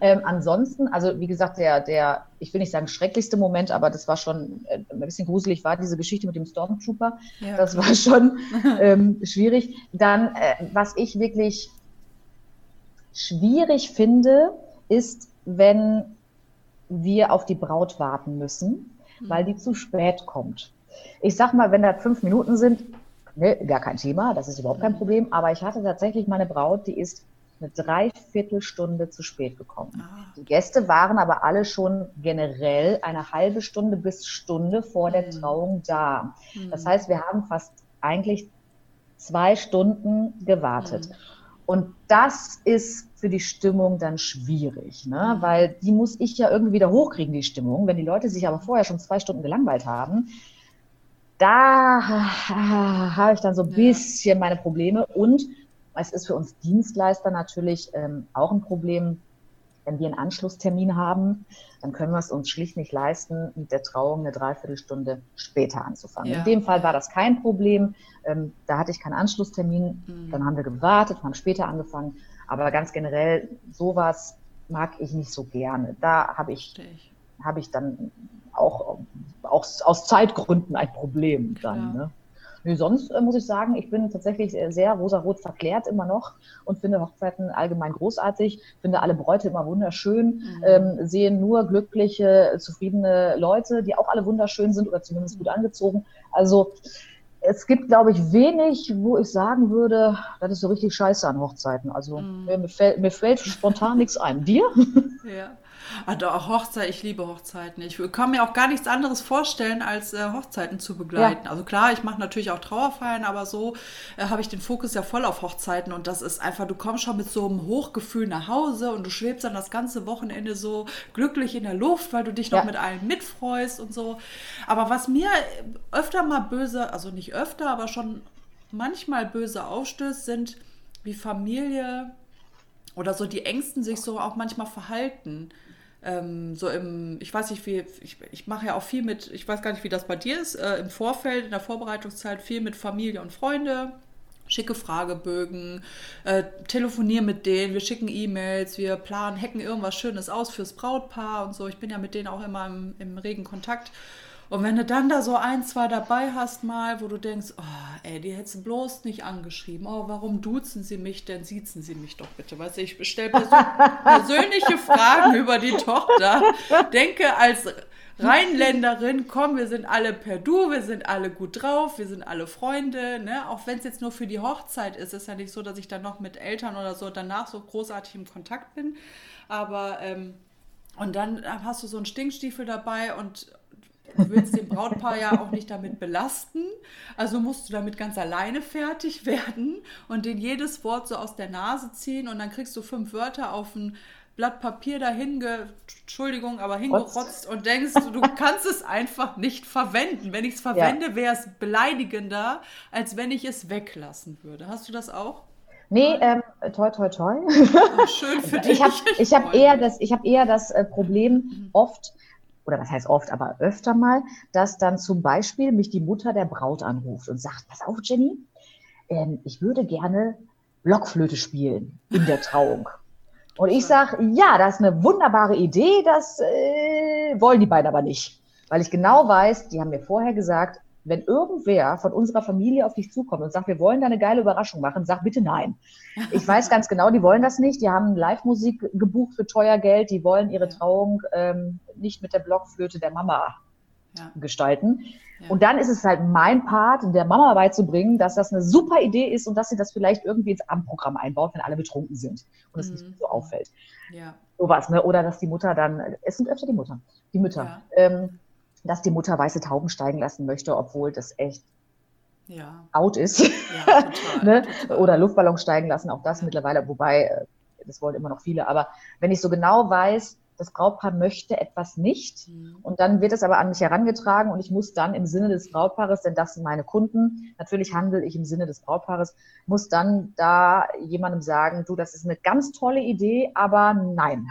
Ähm, ansonsten, also wie gesagt, der, der, ich will nicht sagen schrecklichste Moment, aber das war schon äh, ein bisschen gruselig, war diese Geschichte mit dem Stormtrooper. Ja. Das war schon ähm, schwierig. Dann, äh, was ich wirklich schwierig finde, ist, wenn wir auf die Braut warten müssen, mhm. weil die zu spät kommt. Ich sag mal, wenn da fünf Minuten sind, ne, gar kein Thema, das ist überhaupt kein. Problem. Aber ich hatte tatsächlich meine Braut, die ist eine Dreiviertelstunde zu spät gekommen. Ah. Die Gäste waren aber alle schon generell eine halbe Stunde bis Stunde vor der hm. Trauung da. Das hm. heißt, wir haben fast eigentlich zwei Stunden gewartet. Mhm. Und das ist für die Stimmung dann schwierig, ne? Mhm. weil die muss ich ja irgendwie wieder hochkriegen, die Stimmung. Wenn die Leute sich aber vorher schon zwei Stunden gelangweilt haben, da habe ich dann so ein bisschen meine Probleme. Und es ist für uns Dienstleister natürlich ähm, auch ein Problem, wenn wir einen Anschlusstermin haben, dann können wir es uns schlicht nicht leisten, mit der Trauung eine Dreiviertelstunde später anzufangen. Ja. In dem Fall war das kein Problem. Ähm, da hatte ich keinen Anschlusstermin. Mhm. Dann haben wir gewartet, haben später angefangen. Aber ganz generell, sowas mag ich nicht so gerne. Da habe ich, habe ich dann auch, auch aus Zeitgründen ein Problem dann. Ne? Nee, sonst äh, muss ich sagen, ich bin tatsächlich sehr rosarot verklärt immer noch und finde Hochzeiten allgemein großartig, finde alle Bräute immer wunderschön, mhm. ähm, sehen nur glückliche, zufriedene Leute, die auch alle wunderschön sind oder zumindest gut angezogen. Also es gibt, glaube ich, wenig, wo ich sagen würde, das ist so richtig scheiße an Hochzeiten. Also mm. mir, fällt, mir fällt spontan nichts ein. Dir? Ja. Also Hochzeit, ich liebe Hochzeiten. Ich kann mir auch gar nichts anderes vorstellen, als äh, Hochzeiten zu begleiten. Ja. Also klar, ich mache natürlich auch Trauerfeiern, aber so äh, habe ich den Fokus ja voll auf Hochzeiten und das ist einfach, du kommst schon mit so einem Hochgefühl nach Hause und du schwebst dann das ganze Wochenende so glücklich in der Luft, weil du dich noch ja. mit allen mitfreust und so. Aber was mir öfter mal böse, also nicht öfter, aber schon manchmal böse aufstößt, sind wie Familie oder so die Ängsten sich so auch manchmal verhalten ähm, so im, ich weiß nicht, wie, ich, ich mache ja auch viel mit, ich weiß gar nicht, wie das bei dir ist, äh, im Vorfeld, in der Vorbereitungszeit viel mit Familie und Freunde schicke Fragebögen, äh, telefoniere mit denen, wir schicken E-Mails, wir planen, hacken irgendwas Schönes aus fürs Brautpaar und so. Ich bin ja mit denen auch immer im, im regen Kontakt. Und wenn du dann da so ein, zwei dabei hast mal, wo du denkst, oh, ey, die hättest du bloß nicht angeschrieben. Oh, warum duzen sie mich denn? Siezen sie mich doch bitte. Weißt du, ich stelle persönliche Fragen über die Tochter. Denke als Rheinländerin, komm, wir sind alle per Du, wir sind alle gut drauf, wir sind alle Freunde, ne? Auch wenn es jetzt nur für die Hochzeit ist, ist ja nicht so, dass ich dann noch mit Eltern oder so danach so großartig im Kontakt bin. Aber ähm, und dann hast du so einen Stinkstiefel dabei und willst den Brautpaar ja auch nicht damit belasten. Also musst du damit ganz alleine fertig werden und den jedes Wort so aus der Nase ziehen und dann kriegst du fünf Wörter auf ein Blatt Papier dahin, Entschuldigung, aber hingerotzt und denkst, du kannst es einfach nicht verwenden. Wenn ich es verwende, ja. wäre es beleidigender, als wenn ich es weglassen würde. Hast du das auch? Nee, ähm, toi, toi, toi. Oh, schön für dich. Ich habe ich hab eher das, ich hab eher das äh, Problem mhm. oft, oder was heißt oft, aber öfter mal, dass dann zum Beispiel mich die Mutter der Braut anruft und sagt, pass auf, Jenny, ähm, ich würde gerne Blockflöte spielen in der Trauung. Und ich sage, ja, das ist eine wunderbare Idee, das äh, wollen die beiden aber nicht. Weil ich genau weiß, die haben mir vorher gesagt, wenn irgendwer von unserer Familie auf dich zukommt und sagt, wir wollen da eine geile Überraschung machen, sag bitte nein. Ich weiß ganz genau, die wollen das nicht. Die haben Live-Musik gebucht für teuer Geld. Die wollen ihre Trauung ähm, nicht mit der Blockflöte der Mama ja. gestalten. Ja. Und dann ist es halt mein Part, der Mama beizubringen, dass das eine super Idee ist und dass sie das vielleicht irgendwie ins Abendprogramm einbaut, wenn alle betrunken sind und es mhm. nicht so auffällt. Ja. Sowas, ne? Oder dass die Mutter dann, es sind öfter die Mutter, die Mütter, ja. ähm, dass die Mutter weiße Tauben steigen lassen möchte, obwohl das echt ja. out ist. Ja, total, ne? total. Oder Luftballons steigen lassen, auch das mittlerweile, wobei, äh, das wollen immer noch viele, aber wenn ich so genau weiß, das Brautpaar möchte etwas nicht mhm. und dann wird es aber an mich herangetragen und ich muss dann im Sinne des Brautpaares, denn das sind meine Kunden, natürlich handle ich im Sinne des Brautpaares, muss dann da jemandem sagen, du, das ist eine ganz tolle Idee, aber nein.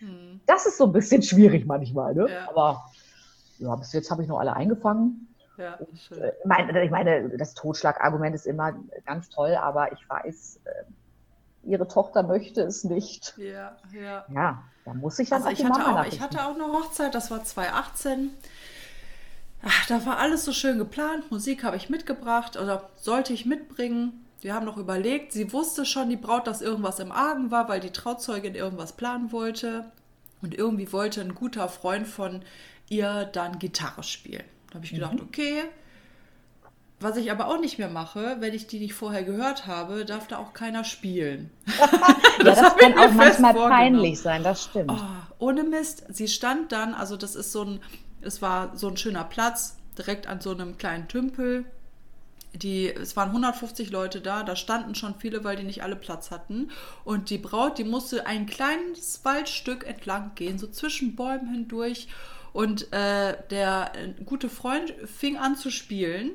Mhm. Das ist so ein bisschen schwierig manchmal, ne? Ja. aber ja, bis jetzt habe ich noch alle eingefangen. Ja, schön. Und, äh, ich meine, das Totschlagargument ist immer ganz toll, aber ich weiß, äh, ihre Tochter möchte es nicht. Ja, ja. Ja, da muss ich dann also ich hatte auch, Ich hatte auch eine Hochzeit, das war 2018. Ach, da war alles so schön geplant. Musik habe ich mitgebracht oder sollte ich mitbringen. Wir haben noch überlegt. Sie wusste schon, die Braut, dass irgendwas im Argen war, weil die Trauzeugin irgendwas planen wollte. Und irgendwie wollte ein guter Freund von ihr dann Gitarre spielen. Da habe ich gedacht, mhm. okay, was ich aber auch nicht mehr mache, wenn ich die nicht vorher gehört habe, darf da auch keiner spielen. ja, das, das kann auch manchmal peinlich sein, das stimmt. Oh, ohne Mist, sie stand dann, also das ist so ein, es war so ein schöner Platz, direkt an so einem kleinen Tümpel. Die, es waren 150 Leute da, da standen schon viele, weil die nicht alle Platz hatten. Und die Braut, die musste ein kleines Waldstück entlang gehen, so zwischen Bäumen hindurch. Und äh, der äh, gute Freund fing an zu spielen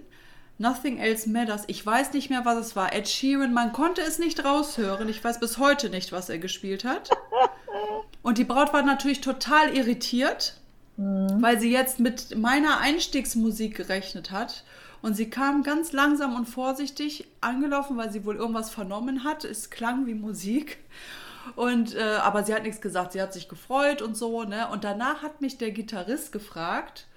Nothing Else Matters. Ich weiß nicht mehr, was es war. Ed Sheeran, man konnte es nicht raushören. Ich weiß bis heute nicht, was er gespielt hat. Und die Braut war natürlich total irritiert, mhm. weil sie jetzt mit meiner Einstiegsmusik gerechnet hat. Und sie kam ganz langsam und vorsichtig angelaufen, weil sie wohl irgendwas vernommen hat. Es klang wie Musik. Und äh, aber sie hat nichts gesagt. Sie hat sich gefreut und so. Ne? Und danach hat mich der Gitarrist gefragt,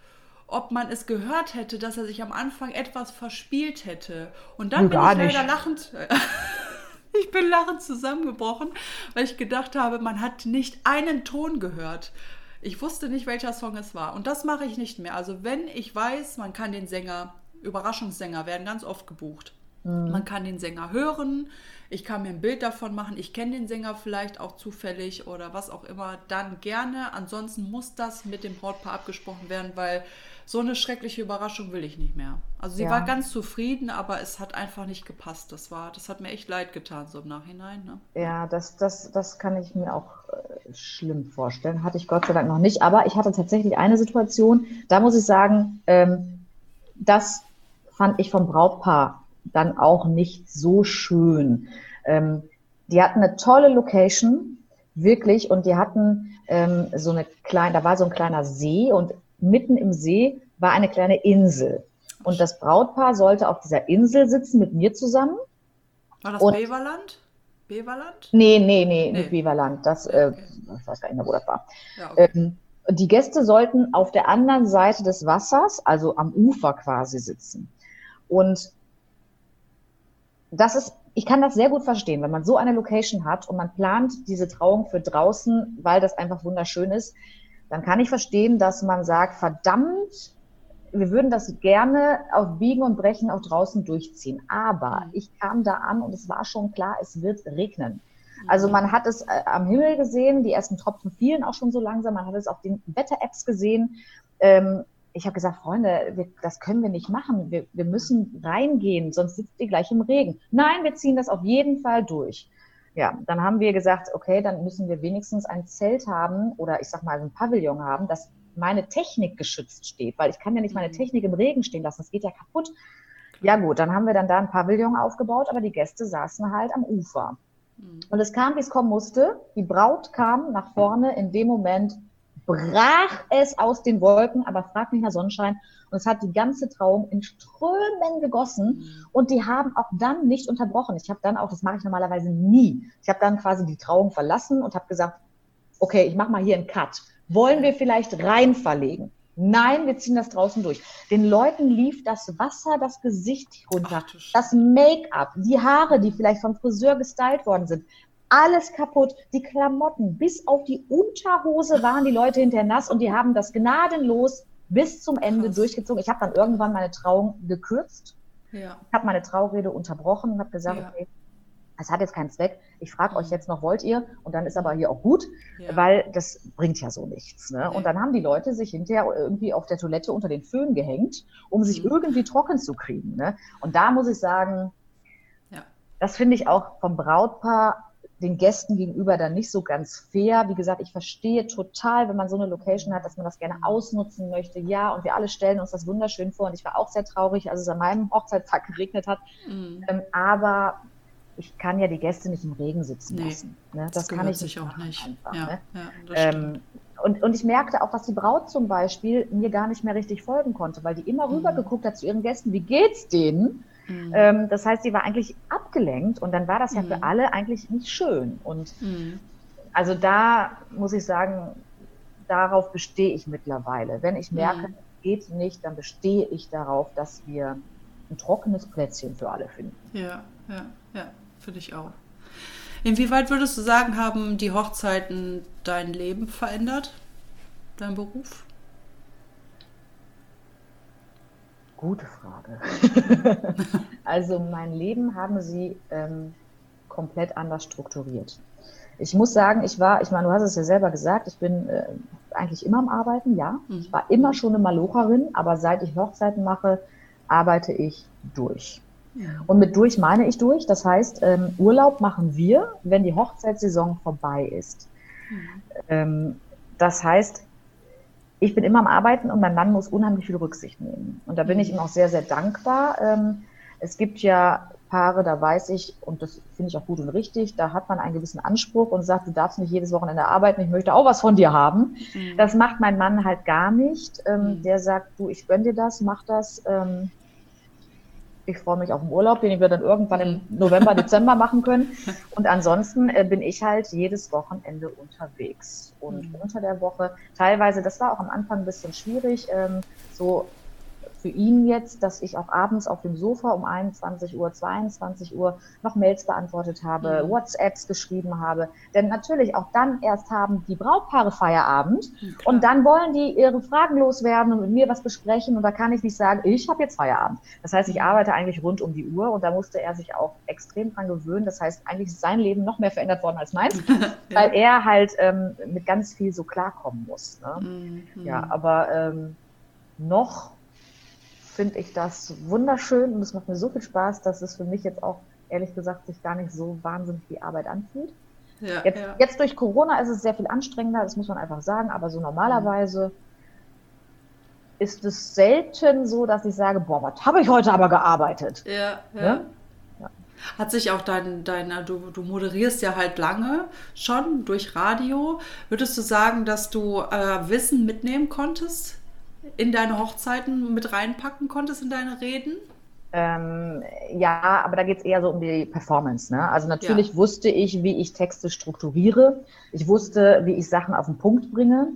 ob man es gehört hätte, dass er sich am Anfang etwas verspielt hätte. Und dann bin ich leider nicht. lachend. ich bin lachend zusammengebrochen, weil ich gedacht habe, man hat nicht einen Ton gehört. Ich wusste nicht, welcher Song es war. Und das mache ich nicht mehr. Also wenn ich weiß, man kann den Sänger, Überraschungssänger werden ganz oft gebucht. Mhm. Man kann den Sänger hören, ich kann mir ein Bild davon machen, ich kenne den Sänger vielleicht auch zufällig oder was auch immer, dann gerne. Ansonsten muss das mit dem Brautpaar abgesprochen werden, weil so eine schreckliche Überraschung will ich nicht mehr. Also sie ja. war ganz zufrieden, aber es hat einfach nicht gepasst. Das war, das hat mir echt leid getan, so im Nachhinein. Ne? Ja, das, das, das kann ich mir auch äh, schlimm vorstellen. Hatte ich Gott sei Dank noch nicht. Aber ich hatte tatsächlich eine Situation, da muss ich sagen, ähm, das fand ich vom Brautpaar dann auch nicht so schön. Ähm, die hatten eine tolle Location, wirklich, und die hatten ähm, so eine kleine, da war so ein kleiner See und mitten im See war eine kleine Insel. Und das Brautpaar sollte auf dieser Insel sitzen mit mir zusammen. War das Beverland? Beverland? Nee, nee, nee, nee, nicht Beverland. Das, äh, ich weiß gar nicht mehr, wo das war. Ja, okay. ähm, die Gäste sollten auf der anderen Seite des Wassers, also am Ufer quasi sitzen. Und das ist, ich kann das sehr gut verstehen, wenn man so eine Location hat und man plant diese Trauung für draußen, weil das einfach wunderschön ist, dann kann ich verstehen, dass man sagt, verdammt, wir würden das gerne auf Biegen und Brechen auch draußen durchziehen. Aber mhm. ich kam da an und es war schon klar, es wird regnen. Also mhm. man hat es äh, am Himmel gesehen, die ersten Tropfen fielen auch schon so langsam, man hat es auf den Wetter-Apps gesehen. Ähm, ich habe gesagt, Freunde, wir, das können wir nicht machen. Wir, wir müssen reingehen, sonst sitzt ihr gleich im Regen. Nein, wir ziehen das auf jeden Fall durch. Ja, dann haben wir gesagt, okay, dann müssen wir wenigstens ein Zelt haben oder ich sag mal ein Pavillon haben, das meine Technik geschützt steht, weil ich kann ja nicht meine mhm. Technik im Regen stehen lassen, das geht ja kaputt. Ja gut, dann haben wir dann da ein Pavillon aufgebaut, aber die Gäste saßen halt am Ufer. Mhm. Und es kam, wie es kommen musste. Die Braut kam nach vorne. In dem Moment brach es aus den Wolken, aber frag mich nach Sonnenschein. Und es hat die ganze Trauung in Strömen gegossen. Mhm. Und die haben auch dann nicht unterbrochen. Ich habe dann auch, das mache ich normalerweise nie. Ich habe dann quasi die Trauung verlassen und habe gesagt, okay, ich mache mal hier einen Cut. Wollen wir vielleicht rein verlegen? Nein, wir ziehen das draußen durch. Den Leuten lief das Wasser das Gesicht runter, Ach, das Make-up, die Haare, die vielleicht vom Friseur gestylt worden sind. Alles kaputt, die Klamotten, bis auf die Unterhose waren die Leute hinterher nass und die haben das gnadenlos bis zum Ende Krass. durchgezogen. Ich habe dann irgendwann meine Trauung gekürzt. Ja. Ich habe meine Traurede unterbrochen und habe gesagt, ja. okay, es hat jetzt keinen Zweck. Ich frage euch mhm. jetzt noch, wollt ihr? Und dann ist aber hier auch gut, ja. weil das bringt ja so nichts. Ne? Und dann haben die Leute sich hinterher irgendwie auf der Toilette unter den Föhn gehängt, um sich mhm. irgendwie trocken zu kriegen. Ne? Und da muss ich sagen, das finde ich auch vom Brautpaar den Gästen gegenüber dann nicht so ganz fair. Wie gesagt, ich verstehe total, wenn man so eine Location hat, dass man das gerne mhm. ausnutzen möchte. Ja, und wir alle stellen uns das wunderschön vor. Und ich war auch sehr traurig, als es an meinem Hochzeitstag geregnet hat. Mhm. Ähm, aber ich kann ja die Gäste nicht im Regen sitzen nee, lassen. Ne? Das, das kann ich sich auch nicht. Einfach, ja, ne? ja, ähm, und, und ich merkte auch, dass die Braut zum Beispiel mir gar nicht mehr richtig folgen konnte, weil die immer mhm. rüber geguckt hat zu ihren Gästen, wie geht's denen? Mhm. Ähm, das heißt, sie war eigentlich abgelenkt und dann war das ja mhm. für alle eigentlich nicht schön. Und mhm. also da muss ich sagen, darauf bestehe ich mittlerweile. Wenn ich merke, mhm. es geht nicht, dann bestehe ich darauf, dass wir ein trockenes Plätzchen für alle finden. Ja, ja, ja finde ich auch. Inwieweit würdest du sagen, haben die Hochzeiten dein Leben verändert? Dein Beruf? Gute Frage. also mein Leben haben sie ähm, komplett anders strukturiert. Ich muss sagen, ich war, ich meine, du hast es ja selber gesagt, ich bin äh, eigentlich immer am Arbeiten, ja. Mhm. Ich war immer schon eine Malocherin, aber seit ich Hochzeiten mache, arbeite ich durch. Und mit durch meine ich durch. Das heißt, ähm, Urlaub machen wir, wenn die Hochzeitssaison vorbei ist. Mhm. Ähm, das heißt, ich bin immer am Arbeiten und mein Mann muss unheimlich viel Rücksicht nehmen. Und da bin ich mhm. ihm auch sehr, sehr dankbar. Ähm, es gibt ja Paare, da weiß ich, und das finde ich auch gut und richtig, da hat man einen gewissen Anspruch und sagt, du darfst nicht jedes Wochenende arbeiten, ich möchte auch was von dir haben. Mhm. Das macht mein Mann halt gar nicht. Ähm, mhm. Der sagt, du, ich gönn dir das, mach das. Ähm, ich freue mich auf den Urlaub, den wir dann irgendwann im November, Dezember machen können. Und ansonsten äh, bin ich halt jedes Wochenende unterwegs. Und mhm. unter der Woche teilweise, das war auch am Anfang ein bisschen schwierig, ähm, so für ihn jetzt, dass ich auch abends auf dem Sofa um 21 Uhr, 22 Uhr noch Mails beantwortet habe, mhm. WhatsApps geschrieben habe. Denn natürlich auch dann erst haben die Brautpaare Feierabend mhm, und dann wollen die ihre Fragen loswerden und mit mir was besprechen und da kann ich nicht sagen, ich habe jetzt Feierabend. Das heißt, ich mhm. arbeite eigentlich rund um die Uhr und da musste er sich auch extrem dran gewöhnen. Das heißt, eigentlich ist sein Leben noch mehr verändert worden als meins, ja. weil er halt ähm, mit ganz viel so klarkommen muss. Ne? Mhm. Ja, aber ähm, noch finde ich das wunderschön und es macht mir so viel Spaß, dass es für mich jetzt auch ehrlich gesagt sich gar nicht so wahnsinnig wie Arbeit anfühlt. Ja, jetzt, ja. jetzt, durch Corona ist es sehr viel anstrengender, das muss man einfach sagen, aber so normalerweise ist es selten so, dass ich sage, boah, was habe ich heute aber gearbeitet. Ja, ja. Ne? ja. Hat sich auch dein, dein du, du moderierst ja halt lange schon durch Radio. Würdest du sagen, dass du äh, Wissen mitnehmen konntest in deine Hochzeiten mit reinpacken konntest in deine Reden? Ähm, ja, aber da geht es eher so um die Performance. Ne? Also natürlich ja. wusste ich, wie ich Texte strukturiere. Ich wusste, wie ich Sachen auf den Punkt bringe.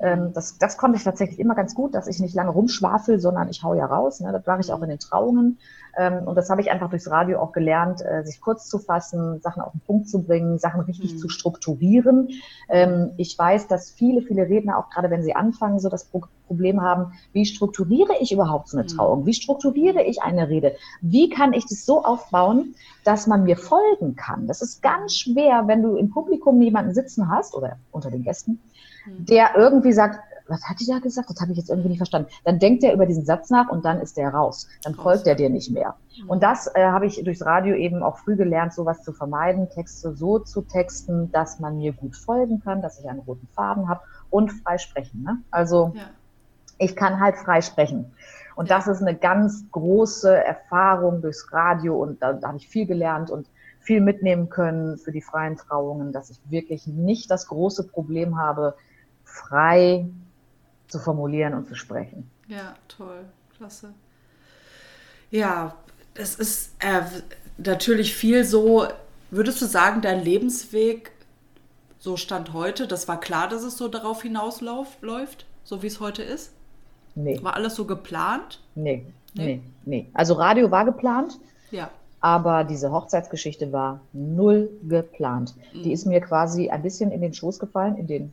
Ähm, das, das konnte ich tatsächlich immer ganz gut, dass ich nicht lange rumschwafel, sondern ich hau ja raus. Ne? Das mache ich auch in den Trauungen. Ähm, und das habe ich einfach durchs Radio auch gelernt, äh, sich kurz zu fassen, Sachen auf den Punkt zu bringen, Sachen richtig mhm. zu strukturieren. Ähm, ich weiß, dass viele, viele Redner, auch gerade wenn sie anfangen, so das Problem haben, wie strukturiere ich überhaupt so eine mhm. Trauung? Wie strukturiere ich eine Rede? Wie kann ich das so aufbauen, dass man mir folgen kann? Das ist ganz schwer, wenn du im Publikum jemanden sitzen hast oder unter den Gästen, mhm. der irgendwie sagt, was hat die da gesagt? Das habe ich jetzt irgendwie nicht verstanden. Dann denkt er über diesen Satz nach und dann ist der raus. Dann folgt er dir nicht mehr. Mhm. Und das äh, habe ich durchs Radio eben auch früh gelernt, sowas zu vermeiden, Texte so zu texten, dass man mir gut folgen kann, dass ich einen roten Faden habe und frei sprechen. Ne? Also ja. ich kann halt frei sprechen. Und ja. das ist eine ganz große Erfahrung durchs Radio und da, da habe ich viel gelernt und viel mitnehmen können für die freien Trauungen, dass ich wirklich nicht das große Problem habe, frei zu formulieren und zu sprechen. Ja, toll, klasse. Ja, es ist äh, natürlich viel so, würdest du sagen, dein Lebensweg, so stand heute, das war klar, dass es so darauf hinausläuft, so wie es heute ist? Nee. War alles so geplant? Nee, nee, nee. nee. Also Radio war geplant. Ja. Aber diese Hochzeitsgeschichte war null geplant. Mhm. Die ist mir quasi ein bisschen in den Schoß gefallen, in den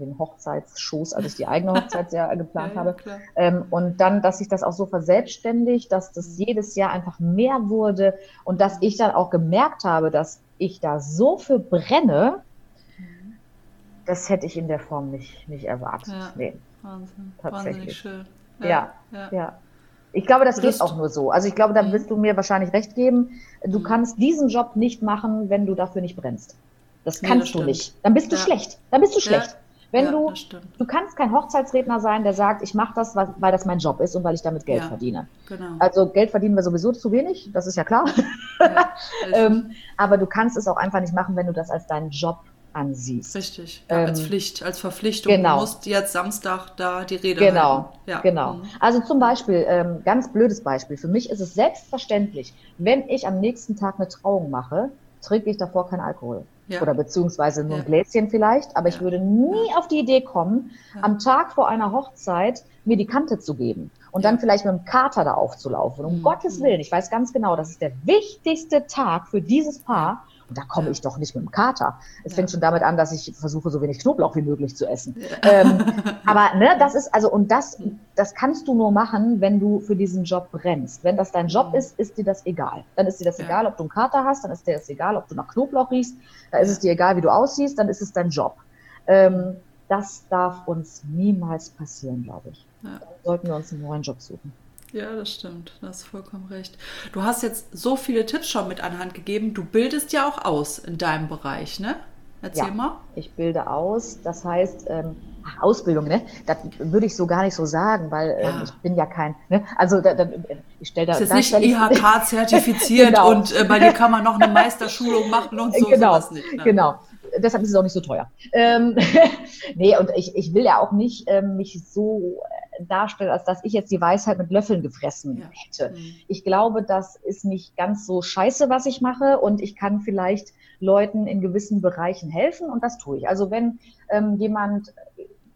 den Hochzeitsshows, als ich die eigene Hochzeit sehr geplant ja, habe. Ähm, und dann, dass sich das auch so verselbstständigt, dass das jedes Jahr einfach mehr wurde und dass ich dann auch gemerkt habe, dass ich da so für brenne, das hätte ich in der Form nicht, nicht erwartet. Ja. Nee, Wahnsinn. Tatsächlich. schön. Ja, ja, ja. ja. Ich glaube, das geht auch nur so. Also ich glaube, da mhm. wirst du mir wahrscheinlich recht geben. Du mhm. kannst diesen Job nicht machen, wenn du dafür nicht brennst. Das kannst nee, das du nicht. Dann bist du ja. schlecht. Dann bist du schlecht. Wenn ja, du, du kannst kein Hochzeitsredner sein, der sagt, ich mache das, weil das mein Job ist und weil ich damit Geld ja, verdiene. Genau. Also Geld verdienen wir sowieso zu wenig, das ist ja klar. Ja, ähm, aber du kannst es auch einfach nicht machen, wenn du das als deinen Job ansiehst. Richtig, ähm, als Pflicht, als Verpflichtung. Genau. Du musst jetzt Samstag da die Rede Genau, ja. genau. Mhm. Also zum Beispiel, ähm, ganz blödes Beispiel, für mich ist es selbstverständlich, wenn ich am nächsten Tag eine Trauung mache, trinke ich davor keinen Alkohol. Ja. Oder beziehungsweise nur ein Gläschen vielleicht. Aber ich würde nie auf die Idee kommen, am Tag vor einer Hochzeit mir die Kante zu geben und dann vielleicht mit dem Kater da aufzulaufen. Um mhm. Gottes Willen, ich weiß ganz genau, das ist der wichtigste Tag für dieses Paar. Und da komme ich doch nicht mit dem Kater. Es ja. fängt schon damit an, dass ich versuche, so wenig Knoblauch wie möglich zu essen. Ja. Ähm, aber ne, das ist, also, und das, das kannst du nur machen, wenn du für diesen Job brennst. Wenn das dein Job mhm. ist, ist dir das egal. Dann ist dir das ja. egal, ob du einen Kater hast, dann ist dir das egal, ob du nach Knoblauch riechst, da ist es dir egal, wie du aussiehst, dann ist es dein Job. Ähm, das darf uns niemals passieren, glaube ich. Dann sollten wir uns einen neuen Job suchen. Ja, das stimmt. Du hast vollkommen recht. Du hast jetzt so viele Tipps schon mit an Hand gegeben. Du bildest ja auch aus in deinem Bereich, ne? Erzähl ja, mal. Ich bilde aus. Das heißt, ähm, Ausbildung, ne? Das würde ich so gar nicht so sagen, weil ähm, ich bin ja kein, ne? Also da, da, ich stelle da. Das ist da nicht IHK zertifiziert genau. und äh, bei dir kann man noch eine Meisterschulung machen und so. Genau, nicht, ne? genau. Deshalb ist es auch nicht so teuer. Ähm, nee, und ich, ich will ja auch nicht ähm, mich so darstelle, als dass ich jetzt die Weisheit mit Löffeln gefressen ja. hätte. Mhm. Ich glaube, das ist nicht ganz so scheiße, was ich mache und ich kann vielleicht Leuten in gewissen Bereichen helfen und das tue ich. Also wenn ähm, jemand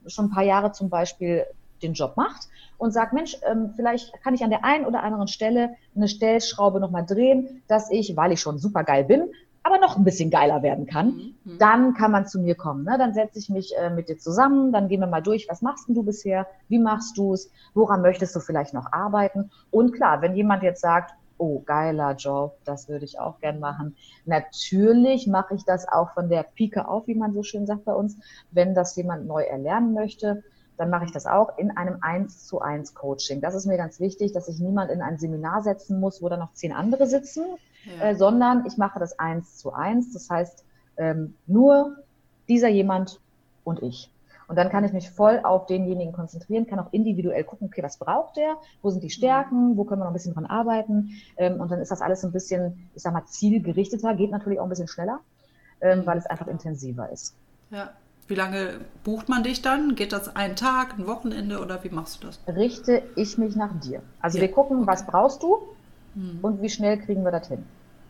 schon ein paar Jahre zum Beispiel den Job macht und sagt, Mensch, ähm, vielleicht kann ich an der einen oder anderen Stelle eine Stellschraube nochmal drehen, dass ich, weil ich schon super geil bin, aber noch ein bisschen geiler werden kann, mhm. mhm. dann kann man zu mir kommen. Ne? Dann setze ich mich äh, mit dir zusammen, dann gehen wir mal durch, was machst du bisher, wie machst du es, woran möchtest du vielleicht noch arbeiten. Und klar, wenn jemand jetzt sagt, oh, geiler Job, das würde ich auch gern machen. Natürlich mache ich das auch von der Pike auf, wie man so schön sagt bei uns. Wenn das jemand neu erlernen möchte, dann mache ich das auch in einem 1 zu 1 Coaching. Das ist mir ganz wichtig, dass sich niemand in ein Seminar setzen muss, wo da noch zehn andere sitzen, ja. äh, sondern ich mache das eins zu eins. Das heißt, ähm, nur dieser jemand und ich. Und dann kann ich mich voll auf denjenigen konzentrieren, kann auch individuell gucken, okay, was braucht der, wo sind die Stärken, wo können wir noch ein bisschen dran arbeiten. Ähm, und dann ist das alles ein bisschen, ich sag mal, zielgerichteter, geht natürlich auch ein bisschen schneller, ähm, weil es einfach intensiver ist. Ja. Wie lange bucht man dich dann? Geht das einen Tag, ein Wochenende oder wie machst du das? Richte ich mich nach dir. Also ja. wir gucken, was brauchst du? Mhm. und wie schnell kriegen wir das hin.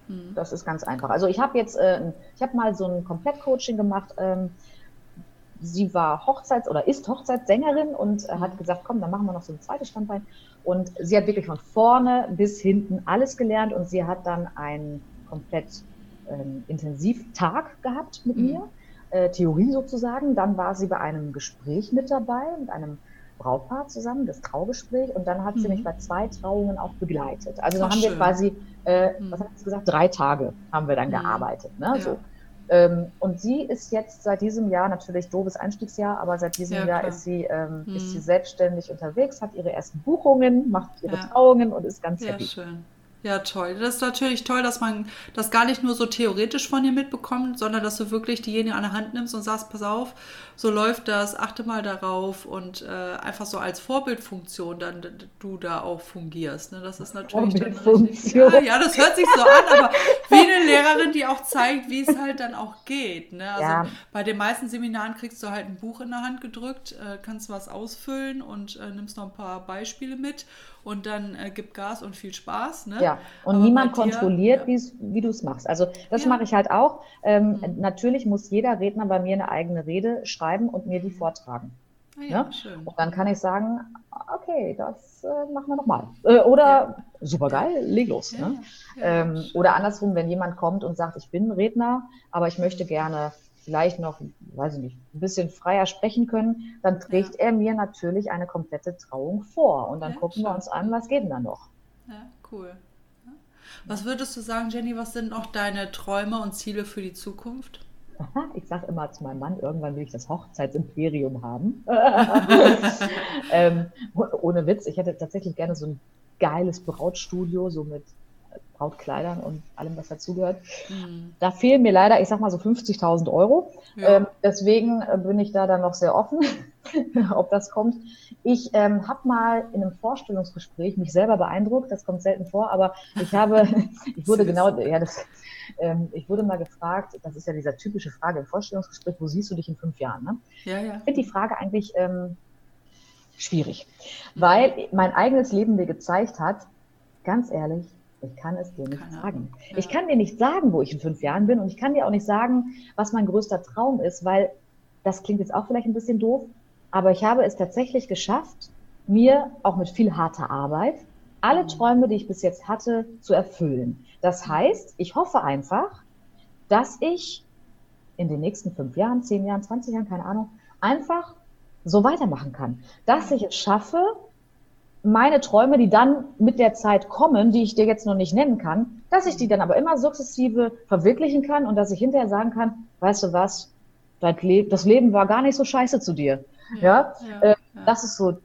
Mhm. Das ist ganz einfach. Also ich habe jetzt, äh, ich habe mal so ein Komplettcoaching gemacht. Ähm, sie war Hochzeits- oder ist Hochzeitssängerin und äh, hat gesagt, komm, dann machen wir noch so ein zweites Standbein. Und sie hat wirklich von vorne bis hinten alles gelernt und sie hat dann einen komplett ähm, Intensivtag gehabt mit mhm. mir, äh, Theorie sozusagen. Dann war sie bei einem Gespräch mit dabei, mit einem Brautpaar zusammen, das Traugespräch. Und dann hat mhm. sie mich bei zwei Trauungen auch begleitet. Also dann haben schön. wir quasi, äh, mhm. was hat sie gesagt, drei Tage haben wir dann mhm. gearbeitet. Ne? Ja. So. Ähm, und sie ist jetzt seit diesem Jahr, natürlich doofes Einstiegsjahr, aber seit diesem ja, Jahr ist sie, ähm, ist mhm. sie selbstständig unterwegs, hat ihre ersten Buchungen, macht ihre ja. Trauungen und ist ganz happy. Schön. Ja, toll. Das ist natürlich toll, dass man das gar nicht nur so theoretisch von dir mitbekommt, sondern dass du wirklich diejenige an der Hand nimmst und sagst, pass auf, so läuft das, achte mal darauf und äh, einfach so als Vorbildfunktion dann du da auch fungierst. Ne? Das ist natürlich Vorbildfunktion. Ja, ja, das hört sich so an, aber wie eine Lehrerin, die auch zeigt, wie es halt dann auch geht. Ne? Also ja. bei den meisten Seminaren kriegst du halt ein Buch in der Hand gedrückt, äh, kannst was ausfüllen und äh, nimmst noch ein paar Beispiele mit und dann äh, gib Gas und viel Spaß. Ne? Ja, und Aber niemand dir, kontrolliert, ja. wie du es machst. Also das ja. mache ich halt auch. Ähm, mhm. Natürlich muss jeder Redner bei mir eine eigene Rede schreiben und mir die mhm. vortragen. Ah, ja, ne? schön. Und dann kann ich sagen, okay, das äh, machen wir nochmal. Äh, oder ja. super geil, leg los. Ne? Ähm, oder andersrum, wenn jemand kommt und sagt, ich bin Redner, aber ich möchte gerne vielleicht noch, weiß ich nicht, ein bisschen freier sprechen können, dann trägt ja. er mir natürlich eine komplette Trauung vor. Und dann ja, gucken schön. wir uns an, was geht denn da noch. Ja, cool. Was würdest du sagen, Jenny, was sind noch deine Träume und Ziele für die Zukunft? Ich sage immer zu meinem Mann, irgendwann will ich das Hochzeitsimperium haben. ähm, ohne Witz, ich hätte tatsächlich gerne so ein geiles Brautstudio, so mit Brautkleidern und allem, was dazugehört. Mhm. Da fehlen mir leider, ich sag mal so 50.000 Euro. Ja. Ähm, deswegen äh, bin ich da dann noch sehr offen, ob das kommt. Ich ähm, habe mal in einem Vorstellungsgespräch mich selber beeindruckt, das kommt selten vor, aber ich habe, ich wurde genau, ja, das, ähm, ich wurde mal gefragt, das ist ja dieser typische Frage im Vorstellungsgespräch, wo siehst du dich in fünf Jahren? Ne? Ja, ja. Ich finde die Frage eigentlich ähm, schwierig, weil mein eigenes Leben mir gezeigt hat, ganz ehrlich, ich kann es dir nicht Keine sagen. Ja. Ich kann dir nicht sagen, wo ich in fünf Jahren bin und ich kann dir auch nicht sagen, was mein größter Traum ist, weil das klingt jetzt auch vielleicht ein bisschen doof, aber ich habe es tatsächlich geschafft, mir auch mit viel harter Arbeit alle mhm. Träume, die ich bis jetzt hatte, zu erfüllen. Das heißt, ich hoffe einfach, dass ich in den nächsten fünf Jahren, zehn Jahren, 20 Jahren, keine Ahnung, einfach so weitermachen kann. Dass ich es schaffe, meine Träume, die dann mit der Zeit kommen, die ich dir jetzt noch nicht nennen kann, dass ich die dann aber immer sukzessive verwirklichen kann und dass ich hinterher sagen kann, weißt du was, das Leben war gar nicht so scheiße zu dir. Ja, ja, äh, ja. das ist so,